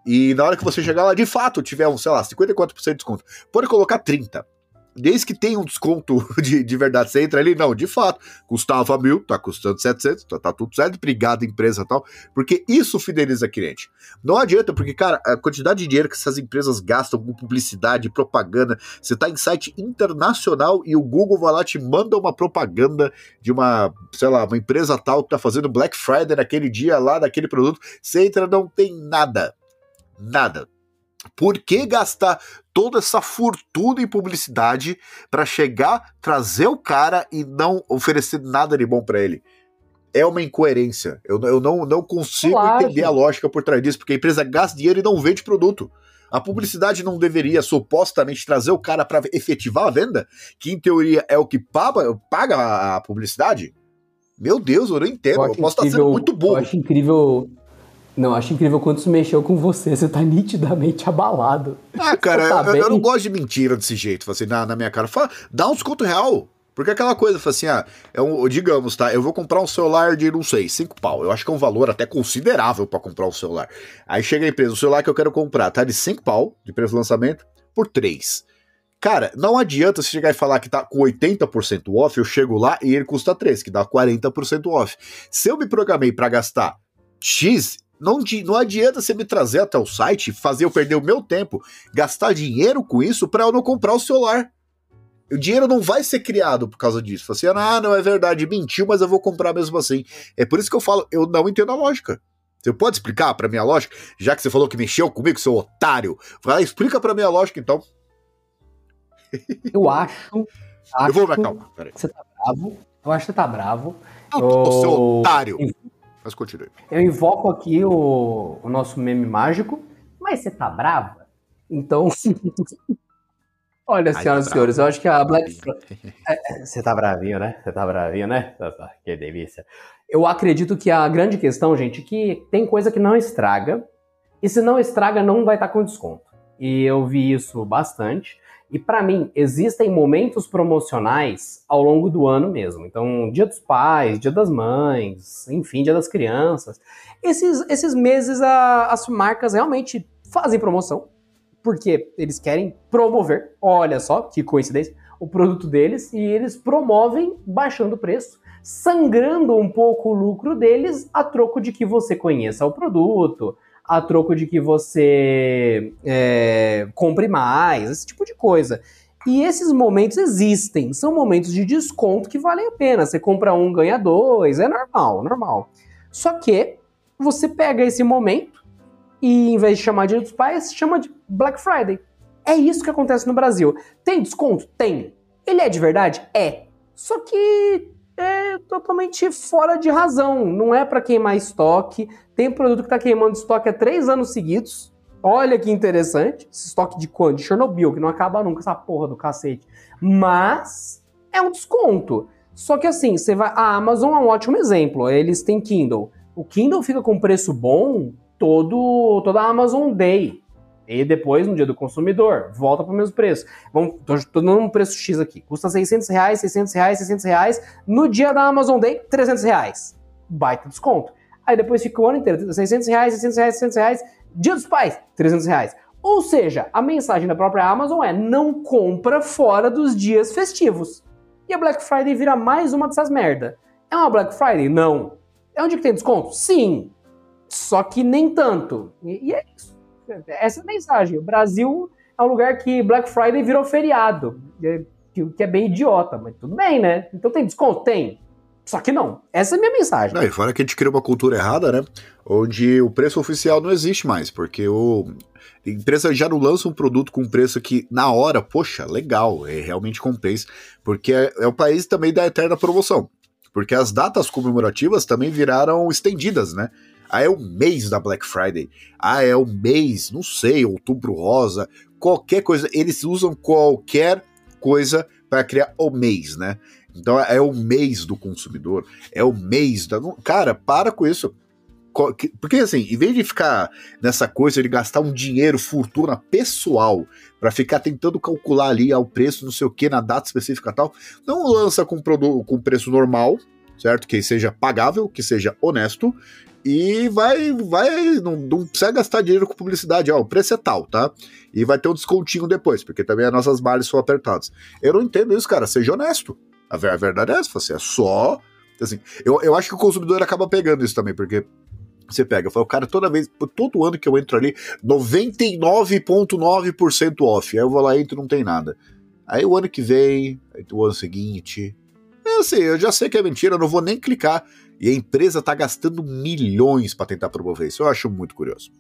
Speaker 2: E na hora que você chegar lá, de fato, tiver um, sei lá, 54% de desconto, pode colocar 30%. Desde que tenha um desconto de, de verdade, você entra ali, não, de fato, custava mil, tá custando 700, tá, tá tudo certo, obrigado empresa tal, porque isso fideliza cliente. Não adianta, porque, cara, a quantidade de dinheiro que essas empresas gastam com publicidade, propaganda, você tá em site internacional e o Google vai lá te manda uma propaganda de uma, sei lá, uma empresa tal que tá fazendo Black Friday naquele dia lá daquele produto. Você entra, não tem nada. Nada. Por que gastar toda essa fortuna em publicidade para chegar, trazer o cara e não oferecer nada de bom para ele? É uma incoerência. Eu, eu não, não consigo
Speaker 1: Plágio.
Speaker 2: entender a lógica por trás disso, porque a empresa gasta dinheiro e não vende produto. A publicidade não deveria supostamente trazer o cara para efetivar a venda, que em teoria é o que paga, paga a- publicidade? Meu Deus, eu não entendo. Eu,
Speaker 1: acho
Speaker 2: posso estar sendo
Speaker 1: incrível-
Speaker 2: muito
Speaker 1: Eu
Speaker 2: burro.
Speaker 1: acho incrível. Não, acho incrível quando isso mexeu com você. Você tá nitidamente abalado.
Speaker 2: Ah, cara,
Speaker 1: Tá
Speaker 2: eu, eu não gosto de mentira desse jeito, assim, na, na minha cara. Fala, dá um desconto real. Porque aquela coisa, fala assim, ah, é um, digamos, tá? Eu vou comprar um celular de, não sei, 5 pau. Eu acho que é um valor até considerável pra comprar um celular. Aí chega a empresa, o celular que eu quero comprar tá de 5 pau, de preço de lançamento, por 3. Cara, não adianta você chegar e falar que tá com 80% off, eu chego lá e ele custa 3, que dá 40% off. Se eu me programei pra gastar X, não, não adianta você me trazer até o site, fazer eu perder o meu tempo, gastar dinheiro com isso pra eu não comprar o celular. O dinheiro não vai ser criado por causa disso. Assim, ah, não é verdade, mentiu, mas eu vou comprar mesmo assim. É por isso que eu falo, eu não entendo a lógica. Você pode explicar pra mim a lógica? Já que você falou que mexeu comigo, seu otário. Vai lá, explica pra mim a lógica, então.
Speaker 1: Eu acho. acho
Speaker 2: Eu vou me acalmar, peraí.
Speaker 1: você tá bravo. Eu acho que você tá bravo.
Speaker 2: Ô, ô, seu
Speaker 1: Eu-
Speaker 2: otário. Mas continue.
Speaker 1: Eu invoco aqui o, o nosso meme mágico. Mas você tá brava? Então. Olha,
Speaker 2: Ai,
Speaker 1: senhoras
Speaker 2: tá
Speaker 1: e senhores, eu acho que a Black. Friday. É, Você tá bravinho, né? Você tá bravinho, né? Que delícia. Eu acredito que a grande questão, gente, é que tem coisa que não estraga. E se não estraga, não vai estar com desconto. E eu vi isso bastante. E pra mim, existem momentos promocionais ao longo do ano mesmo. Então, Dia dos Pais, Dia das Mães, enfim, Dia das Crianças. Esses, esses meses a- as marcas realmente fazem promoção, porque eles querem promover. Olha só que coincidência o produto deles e eles promovem baixando o preço, sangrando um pouco o lucro deles a troco de que você conheça o produto, a troco de que você é, compre mais, esse tipo de coisa. E esses momentos existem, são momentos de desconto que valem a pena. Você compra um, ganha dois, é normal, normal. Só que você pega esse momento e, em vez de chamar de dos Pais, chama de Black Friday. É isso que acontece no Brasil. Tem desconto? Tem. Ele é de verdade? É. Só que é totalmente fora de razão. Não é para queimar estoque. Tem produto que tá queimando estoque há três anos seguidos. Olha que interessante. Esse estoque de quando? De Chernobyl, que não acaba nunca essa porra do cacete. Mas é um desconto. Só que assim, você vai. A Amazon é um ótimo exemplo. Eles têm Kindle. O Kindle fica com preço bom todo toda a Amazon Day. E depois, no dia do consumidor, volta para o mesmo preço. Tô dando um preço X aqui. Custa 600 reais, 600 reais, 600 reais. No dia da Amazon Day, 300 reais. Baita desconto. Aí depois fica o ano inteiro, 600 reais, 600 reais, 600 reais. Dia dos pais, 300 reais. Ou seja, a mensagem da própria Amazon é não compra fora dos dias festivos. E a Black Friday vira mais uma dessas merda. É uma Black Friday? Não. É onde que tem desconto? Sim. Só que nem tanto. E, e é isso. Essa é a mensagem. O Brasil é um lugar que Black Friday virou feriado. é- Que, é bem idiota, mas tudo bem, né? Então tem desconto? Tem. Só que não. Essa é a minha mensagem.
Speaker 2: Não, e fora que a gente cria uma cultura errada, né? Onde o preço oficial não existe mais, porque o a empresa já não lança um produto com preço que na hora, poxa, legal, é realmente compensa, porque é, é o país também da eterna promoção, porque as datas comemorativas também viraram estendidas, né? Ah, é o mês da Black Friday. Ah, é o mês, não sei, outubro rosa, qualquer coisa. Eles usam qualquer coisa para criar o mês, né? Então é o mês do consumidor, é o mês da. Cara, para com isso. Porque assim, em vez de ficar nessa coisa de gastar um dinheiro, fortuna pessoal, para ficar tentando calcular ali ao preço, não sei o que, na data específica tal, não lança com, com preço normal, certo? Que seja pagável, que seja honesto, e vai, vai, não, não precisa gastar dinheiro com publicidade, ó, o preço é tal, tá? E vai ter um descontinho depois, porque também as nossas margens são apertadas. Eu não entendo isso, cara, seja honesto. A, ver- a verdade é essa, você é só. Assim, eu, eu acho que o consumidor acaba pegando isso também, porque você pega, fala, o cara, toda vez, todo ano que eu entro ali, 99,9% off. Aí eu vou lá entro não tem nada. Aí o ano que vem, o ano seguinte. É assim, eu já sei que é mentira, eu não vou nem clicar. E a empresa tá gastando milhões para tentar promover isso. Eu acho muito curioso.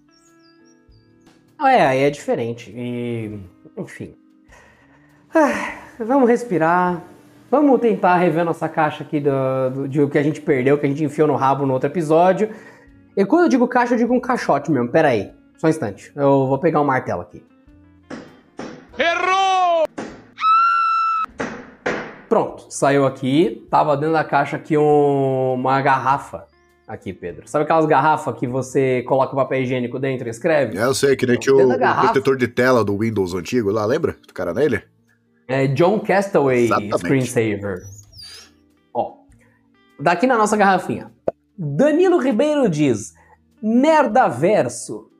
Speaker 1: Ah, É, aí é diferente. E, enfim. Ah, vamos respirar. Vamos tentar rever nossa caixa aqui do, do, de o que a gente perdeu, que a gente enfiou no rabo no outro episódio. E quando eu digo caixa, eu digo um caixote mesmo. Pera aí, só um instante. Eu vou pegar um martelo aqui. Pronto, saiu aqui. Tava dentro da caixa aqui um- uma garrafa. Aqui, Pedro. Sabe aquelas garrafas que você coloca o papel higiênico dentro e escreve?
Speaker 2: É, eu sei, que nem tinha o, o protetor de tela do Windows antigo lá, lembra? Do cara nele?
Speaker 1: É John Castaway
Speaker 2: Exatamente.
Speaker 1: Screensaver. Ó, daqui na nossa garrafinha. Danilo Ribeiro diz: Merda verso.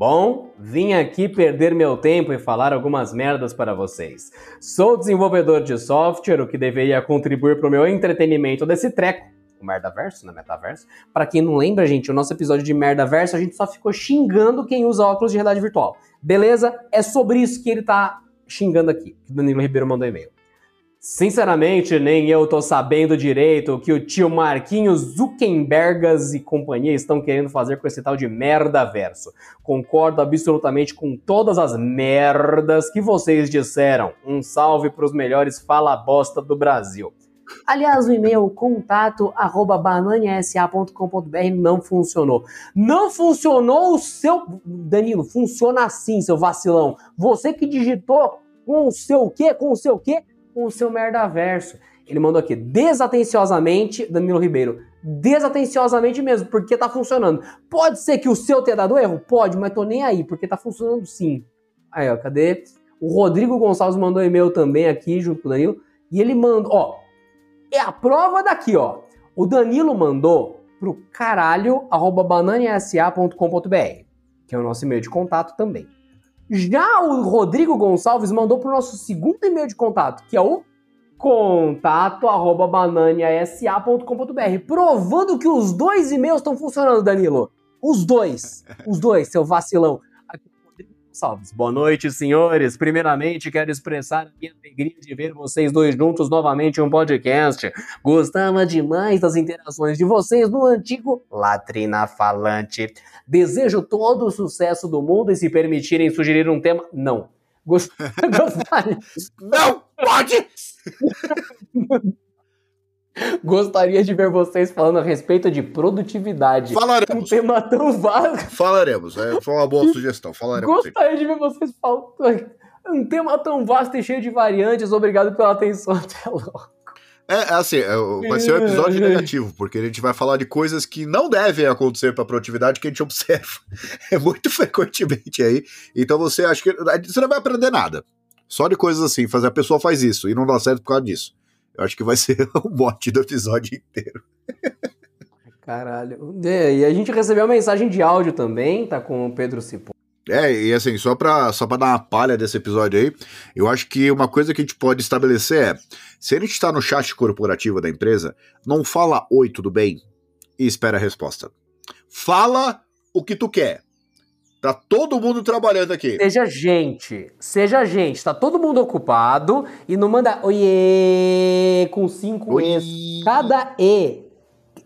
Speaker 1: Bom, vim aqui perder meu tempo e falar algumas merdas para vocês. Sou desenvolvedor de software, o que deveria contribuir para o meu entretenimento desse treco. O Merda Verso, né? Metaverso. Para quem não lembra, gente, o nosso episódio de Merda Verso, a gente só ficou xingando quem usa óculos de realidade virtual. Beleza? É sobre isso que ele tá xingando aqui, que o Danilo Ribeiro mandou e-mail. Sinceramente, nem eu tô sabendo direito o que o tio Marquinhos Zuckerbergas e companhia estão querendo fazer com esse tal de merda verso. Concordo absolutamente com todas as merdas que vocês disseram. Um salve pros melhores fala bosta do Brasil. Aliás, o e-mail contato não funcionou. Não funcionou o seu. Danilo, funciona assim, seu vacilão. Você que digitou com o seu quê? Com o seu quê? Com o seu merda verso. Ele mandou aqui, desatenciosamente, Danilo Ribeiro. Desatenciosamente mesmo, porque tá funcionando. Pode ser que o seu tenha dado erro? Pode, mas tô nem aí, porque tá funcionando sim. Aí, ó, cadê? O Rodrigo Gonçalves mandou e-mail também aqui, junto com o Danilo. E ele mandou, ó, é a prova daqui, ó. O Danilo mandou pro caralho arroba bananiasa.com.br, que é o nosso e-mail de contato também. Já o Rodrigo Gonçalves mandou pro nosso segundo e-mail de contato, que é o contato arroba bananiasa.com.br, provando que os dois e-mails estão funcionando, Danilo. Os dois. Os dois, seu vacilão. Gonçalves. Boa noite, senhores. Primeiramente, quero expressar a minha alegria de ver vocês dois juntos novamente em um podcast. Gostava demais das interações de vocês no antigo Latrina Falante. Desejo todo o sucesso do mundo e se permitirem sugerir um tema. Não. Gost- Gostaria,
Speaker 2: Não pode!
Speaker 1: gostaria de ver vocês falando a respeito de produtividade. Um
Speaker 2: Falaremos.
Speaker 1: tema tão vasto.
Speaker 2: Falaremos. É, foi uma boa sugestão. Falaremos.
Speaker 1: Gostaria de ver vocês falando. Um tema tão vasto e cheio de variantes. Obrigado pela atenção. Até logo.
Speaker 2: É, é assim, é, vai ser um episódio negativo, porque a gente vai falar de coisas que não devem acontecer para produtividade que a gente observa é muito frequentemente aí. Então você acha que você não vai aprender nada. Só de coisas assim, fazer a pessoa faz isso e não dá certo por causa disso. Eu acho que vai ser o mote do episódio inteiro.
Speaker 1: Caralho. É, e a gente recebeu uma mensagem de áudio também, tá com o Pedro Cipó.
Speaker 2: É, e assim, só pra, só pra dar uma palha desse episódio aí, eu acho que uma coisa que a gente pode estabelecer é: se a gente tá no chat corporativo da empresa, não fala oi, tudo bem? E espera a resposta. Fala o que tu quer. Tá todo mundo trabalhando aqui.
Speaker 1: Seja gente, seja gente. Tá todo mundo ocupado e não manda oiê com cinco E's.
Speaker 2: Oi.
Speaker 1: Cada E,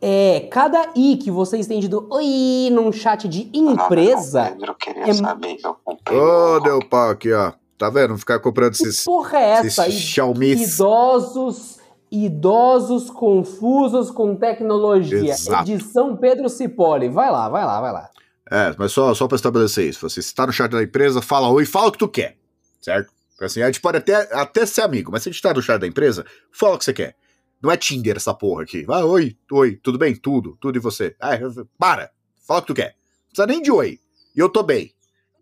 Speaker 1: é, cada I que vocês têm do oi num chat de empresa.
Speaker 7: Pedro, queria
Speaker 1: é-
Speaker 7: saber que eu comprei.
Speaker 2: Ô,
Speaker 7: meu-
Speaker 2: deu pau aqui, ó. Tá vendo? Ficar comprando
Speaker 1: Que
Speaker 2: esses,
Speaker 1: porra é essa?
Speaker 2: esses Xiaomi.
Speaker 1: Idosos, idosos confusos com tecnologia.
Speaker 2: Exato.
Speaker 1: Edição Pedro Cipoli. Vai lá, vai lá, vai lá.
Speaker 2: É, mas só, só pra estabelecer isso. Você está no chat da empresa, fala oi, fala o que tu quer. Certo? Assim, a gente pode até, até ser amigo, mas se a gente tá no chat da empresa, fala o que você quer. Não é Tinder essa porra aqui. Ah, oi, oi, tudo bem? Tudo, tudo e você. Ah, para, fala o que tu quer. Não precisa nem de oi. E eu tô bem.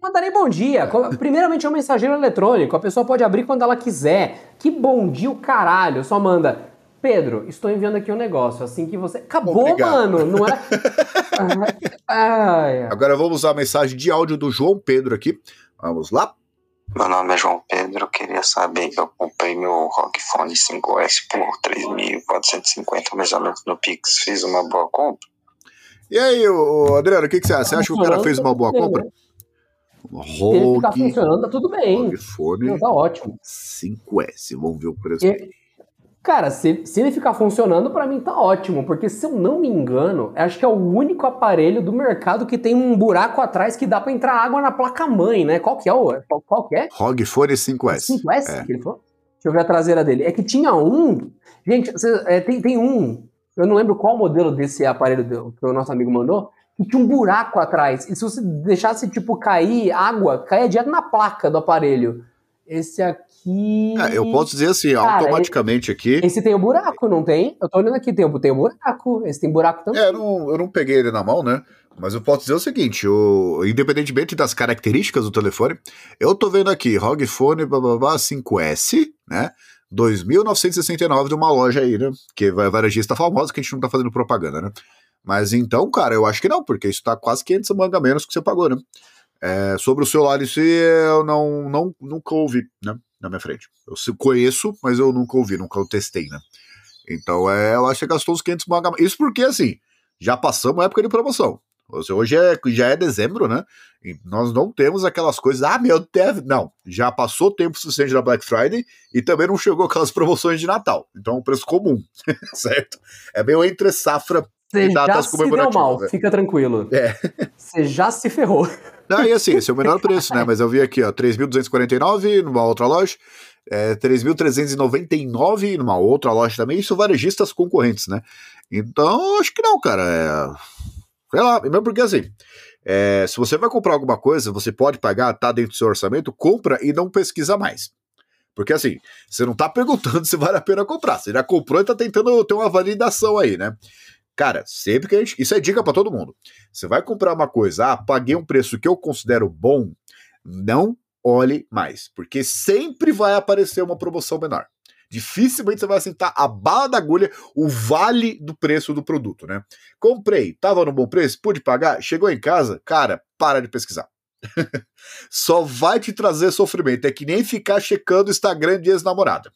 Speaker 1: Não manda nem bom dia. Primeiramente é um mensageiro eletrônico. A pessoa pode abrir quando ela quiser. Que bom dia o caralho. Só manda. Pedro, estou enviando aqui um negócio. Assim que você. Acabou,
Speaker 2: Obrigado.
Speaker 1: mano. Não é. Ai, ai.
Speaker 2: Agora vamos usar a mensagem de áudio do João Pedro aqui. Vamos lá.
Speaker 7: Meu nome é João Pedro, queria saber que eu comprei meu ROG Phone 5S por 3.450 mais ou menos no Pix. Fiz uma boa compra?
Speaker 2: E aí, ô, Adriano, o que, que você acha? Você acha que o cara fez uma boa compra?
Speaker 1: Se ele ficar
Speaker 2: ROG,
Speaker 1: funcionando, tá tudo bem.
Speaker 2: ROG Phone
Speaker 1: Não, tá ótimo.
Speaker 2: 5S. Vamos ver o preço.
Speaker 1: E- Cara, se, se ele ficar funcionando, pra mim tá ótimo, porque se eu não me engano, acho que é o único aparelho do mercado que tem um buraco atrás que dá pra entrar água na placa-mãe, né? Qual que é o. Qual, qual que é?
Speaker 2: ROG Phone 5S.
Speaker 1: 5S
Speaker 2: É.
Speaker 1: que ele falou? Deixa eu ver a traseira dele. É que tinha um. Gente, cê- é, tem, tem um. Eu não lembro qual modelo desse aparelho do- que o nosso amigo mandou. Que tinha um buraco atrás. E se você deixasse, tipo, cair água, caía direto na placa do aparelho. Esse aqui.
Speaker 2: É, eu posso dizer assim,
Speaker 1: Cara,
Speaker 2: automaticamente aqui.
Speaker 1: Esse tem o buraco, não tem? Eu tô olhando aqui, tem tem o buraco. Esse tem buraco também.
Speaker 2: É, eu não, eu não peguei ele na mão, né? Mas eu posso dizer o seguinte: o, independentemente das características do telefone, eu tô vendo aqui ROG Phone blá, blá, blá, 5S, né? 2.969 de uma loja aí, né? Que é varejista famosa que a gente não tá fazendo propaganda, né? Mas então, cara, eu acho que não, porque isso tá quase 500 manga menos que você pagou, né? É, sobre o celular em si, eu não, não, nunca ouvi, né? Na minha frente. Eu conheço, mas eu nunca ouvi, nunca testei, né? Então, é, eu acho que gastou uns 500 manga a mais. Isso porque, assim, já passamos a época de promoção. Hoje é, já é dezembro, né? E nós não temos aquelas coisas, ah, meu Deus, não. Já passou tempo suficiente da Black Friday e também não chegou aquelas promoções de Natal. Então é preço comum, certo? É meio entre safra
Speaker 1: Você já se deu mal,
Speaker 2: né?
Speaker 1: fica tranquilo.
Speaker 2: É.
Speaker 1: Você já se ferrou.
Speaker 2: Não, e assim, esse é o menor preço, né? Mas eu vi aqui, ó, 3.249 numa outra loja, é, 3.399 numa outra loja também, isso varejistas concorrentes, né? Então, acho que não, cara. É... Sei lá, mesmo porque assim, é, se você vai comprar alguma coisa, você pode pagar, tá dentro do seu orçamento, compra e não pesquisa mais. Porque assim, você não tá perguntando se vale a pena comprar. Você já comprou e tá tentando ter uma validação aí, né? Cara, sempre que a gente. Isso é dica pra todo mundo. Você vai comprar uma coisa, ah, paguei um preço que eu considero bom, não olhe mais. Porque sempre vai aparecer uma promoção menor. Dificilmente você vai sentar a bala da agulha, o vale do preço do produto, né? Comprei, tava no bom preço, pude pagar, chegou em casa, cara, para de pesquisar. Só vai te trazer sofrimento. É que nem ficar checando o Instagram de ex-namorada.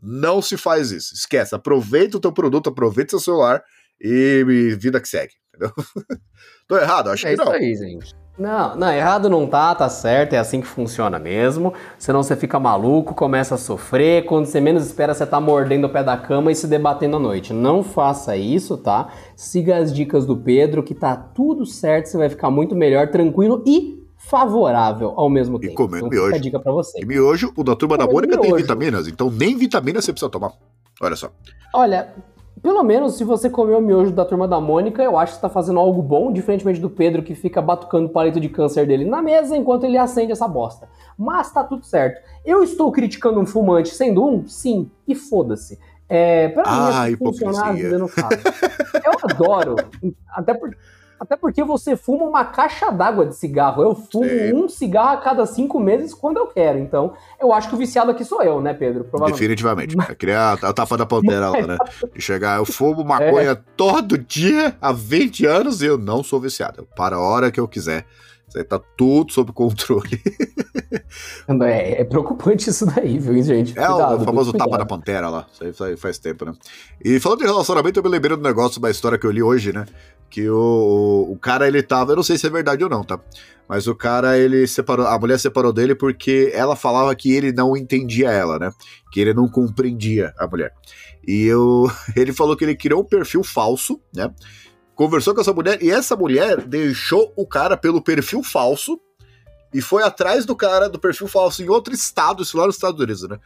Speaker 2: Não se faz isso. Esquece. Aproveita o teu produto, aproveita seu celular e e vida que segue. Entendeu? Tô errado? Acho
Speaker 1: é
Speaker 2: que
Speaker 1: isso
Speaker 2: não.
Speaker 1: aí, gente. Não, não, errado não tá, tá certo, é assim que funciona mesmo. Senão você fica maluco, começa a sofrer. Quando você menos espera, você tá mordendo o pé da cama e se debatendo à noite. Não faça isso, tá? Siga as dicas do Pedro, que tá tudo certo, você vai ficar muito melhor, tranquilo e favorável ao mesmo tempo.
Speaker 2: comendo
Speaker 1: então,
Speaker 2: miojo.
Speaker 1: a dica pra você.
Speaker 2: E miojo, o da turma da Mônica tem vitaminas, então nem vitamina você precisa tomar. Olha só.
Speaker 1: Olha, pelo menos se você comer o miojo da turma da Mônica, eu acho que você tá fazendo algo bom, diferentemente do Pedro que fica batucando o palito de câncer dele na mesa enquanto ele acende essa bosta. Mas tá tudo certo. Eu estou criticando um fumante sendo um? Sim. E foda-se. É, pra
Speaker 2: Ah,
Speaker 1: mim, assim, funcionar. Eu adoro. Até, por- até porque você fuma uma caixa d'água de cigarro. Eu fumo
Speaker 2: Sim.
Speaker 1: um cigarro a cada cinco meses quando eu quero. Então, eu acho que o viciado aqui sou eu, né, Pedro? Provavelmente.
Speaker 2: Definitivamente. É que nem a, a tapa da pantera lá, né? De chegar, eu fumo maconha
Speaker 1: É.
Speaker 2: todo dia há 20 anos e eu não sou viciado. Eu paro a hora que eu quiser. Isso aí tá tudo sob controle.
Speaker 1: É, é preocupante isso daí, viu, gente?
Speaker 2: É
Speaker 1: Cuidado,
Speaker 2: o famoso tapa da pantera lá. Isso aí, faz tempo, né? E falando de relacionamento, eu me lembrei do negócio, uma história que eu li hoje, né? Que o, o cara, ele tava. Eu não sei se é verdade ou não, tá? Mas o cara, ele separou. A mulher separou dele porque ela falava que ele não entendia ela, né? Que ele não compreendia a mulher. E eu, ele falou que ele criou um perfil falso, né? Conversou com essa mulher e essa mulher deixou o cara pelo perfil falso e foi atrás do cara do perfil falso em outro estado, isso lá nos Estados Unidos, né?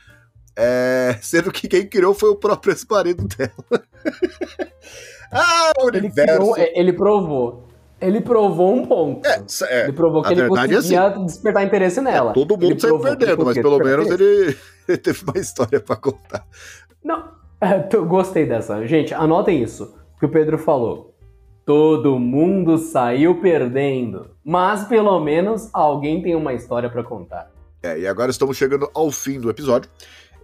Speaker 2: É, sendo que quem criou foi o próprio ex-marido dela. ah, o
Speaker 1: Ele,
Speaker 2: universo.
Speaker 1: criou- é, ele provou. Ele provou um ponto.
Speaker 2: É, é,
Speaker 1: ele provou que ele
Speaker 2: é
Speaker 1: conseguia despertar interesse nela.
Speaker 2: todo
Speaker 1: Ele
Speaker 2: mundo saiu perdendo, mas pelo menos ele, ele teve uma história pra contar.
Speaker 1: Não, gostei dessa. Gente, anotem isso. Que o Pedro falou. Todo mundo saiu perdendo. Mas pelo menos alguém tem uma história pra contar.
Speaker 2: É, e agora estamos chegando ao fim do episódio.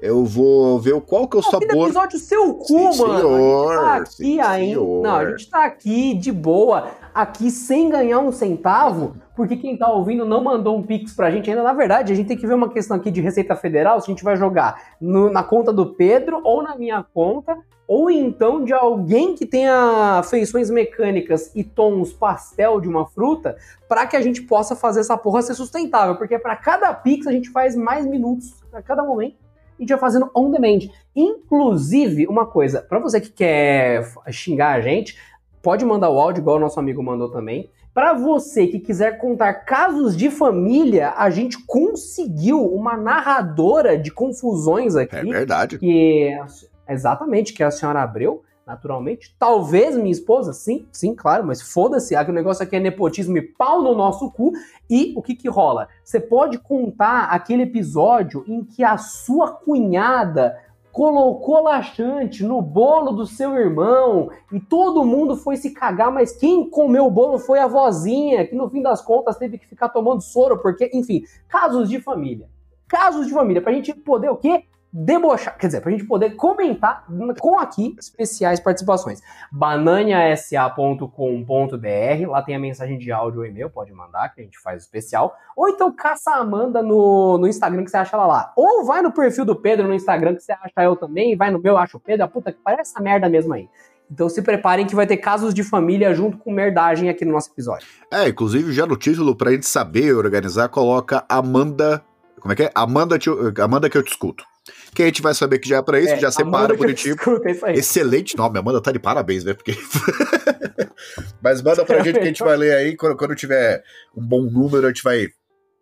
Speaker 2: Eu vou ver qual que é o
Speaker 1: Fim do
Speaker 2: sabor.
Speaker 1: episódio seu cu,
Speaker 2: Sim,
Speaker 1: mano.
Speaker 2: senhor.
Speaker 1: a gente tá aqui
Speaker 2: Sim,
Speaker 1: ainda.
Speaker 2: senhor.
Speaker 1: Não, a gente tá aqui de boa, aqui sem ganhar um centavo, porque quem tá ouvindo não mandou um pix pra gente ainda. Na verdade, a gente tem que ver uma questão aqui de Receita Federal, se a gente vai jogar no- na conta do Pedro ou na minha conta, ou então de alguém que tenha feições mecânicas e tons pastel de uma fruta, pra que a gente possa fazer essa porra ser sustentável, porque pra cada pix a gente faz mais minutos a cada momento. a gente vai fazendo on demand. Inclusive, uma coisa, para você que quer xingar a gente, pode mandar o áudio, igual o nosso amigo mandou também. Para você que quiser contar casos de família, a gente conseguiu uma narradora de confusões aqui.
Speaker 2: É verdade.
Speaker 1: Que é, exatamente, que a senhora Abreu, naturalmente. Talvez minha esposa, sim, sim, claro, mas foda-se, o negócio aqui é nepotismo e pau no nosso cu. E o que que rola? Você pode contar aquele episódio em que a sua cunhada colocou laxante no bolo do seu irmão e todo mundo foi se cagar, mas quem comeu o bolo foi a vozinha, que no fim das contas teve que ficar tomando soro, porque, enfim, casos de família. Casos de família, pra gente poder o quê? Debochar, quer dizer, pra gente poder comentar com aqui especiais participações. bananiasa.com.br, lá tem a mensagem de áudio ou e-mail, pode mandar, que a gente faz especial. Ou então caça a Amanda no, no Instagram, que você acha ela lá. Ou vai no perfil do Pedro no Instagram, que você acha eu também, vai no meu, acho o Pedro, a puta que parece essa merda mesmo aí. Então se preparem que vai ter casos de família junto com merdagem aqui no nosso episódio.
Speaker 2: É, inclusive já no título, pra gente saber organizar, coloca Amanda. Como é que é? Amanda, te, Amanda que eu te escuto que a gente vai saber que já é pra isso,
Speaker 1: É,
Speaker 2: já separa bonitinho.
Speaker 1: escuta, é.
Speaker 2: Excelente nome, Amanda tá de parabéns, né? Porque... Mas manda pra gente que a gente vai ler aí, quando, quando tiver um bom número, a gente vai...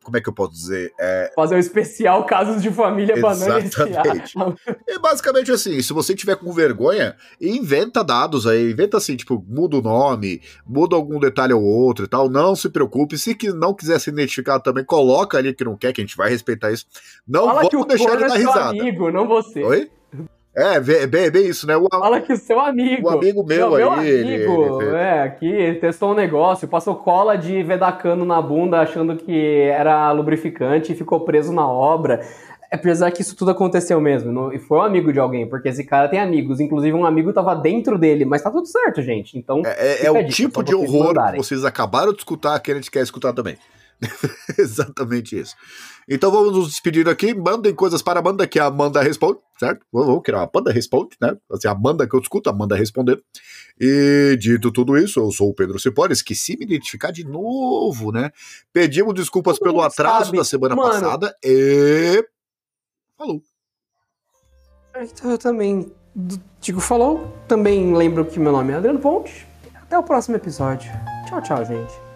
Speaker 2: Como é que eu posso dizer? É,
Speaker 1: Fazer um especial casos de família banana
Speaker 2: Exatamente.
Speaker 1: SA.
Speaker 2: é basicamente assim, se você tiver com vergonha, inventa dados aí, inventa assim, tipo, muda o nome, muda algum detalhe ou outro e tal, não se preocupe, se que não quiser ser identificado também, coloca ali que não quer, que a gente vai respeitar isso. Não
Speaker 1: Fala que o
Speaker 2: vamos deixar ele
Speaker 1: é
Speaker 2: dar
Speaker 1: seu
Speaker 2: risada.
Speaker 1: amigo, não você.
Speaker 2: Oi? É, bem, bem, bem isso, né? O,
Speaker 1: Fala que o seu amigo.
Speaker 2: O amigo meu
Speaker 1: meu
Speaker 2: aí, ele-
Speaker 1: amigo,
Speaker 2: ele-
Speaker 1: é, aqui testou um negócio, passou cola de vedacano na bunda achando que era lubrificante e ficou preso na obra. Apesar que isso tudo aconteceu mesmo, não- e foi um amigo de alguém, porque esse cara tem amigos, inclusive um amigo tava dentro dele, mas tá tudo certo, gente. Então,
Speaker 2: É, é- é o
Speaker 1: dica,
Speaker 2: tipo de horror
Speaker 1: mandarem.
Speaker 2: que vocês acabaram de escutar que a gente quer escutar também. Exatamente isso. Então vamos nos despedir aqui. Mandem coisas para a Amanda, que a Amanda responde, certo? Vamos, criar uma Amanda responde, né? Assim, a Amanda que eu escuto, a Amanda responder. E dito tudo isso, eu sou o Pedro Cipó, esqueci me identificar de novo, né? Pedimos desculpas
Speaker 1: Todo
Speaker 2: pelo atraso
Speaker 1: sabe.
Speaker 2: da semana
Speaker 1: Mano.
Speaker 2: passada e. Falou.
Speaker 1: então eu também digo falou, também lembro que meu nome é Adriano Ponte. Até o próximo episódio. Tchau, tchau, gente.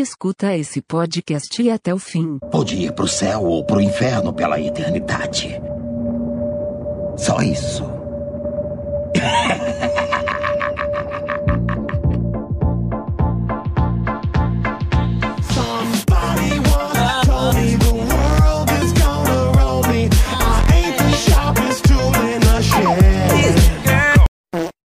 Speaker 5: Escuta esse podcast e até o fim.
Speaker 4: pode ir pro céu ou pro inferno pela eternidade. Só isso.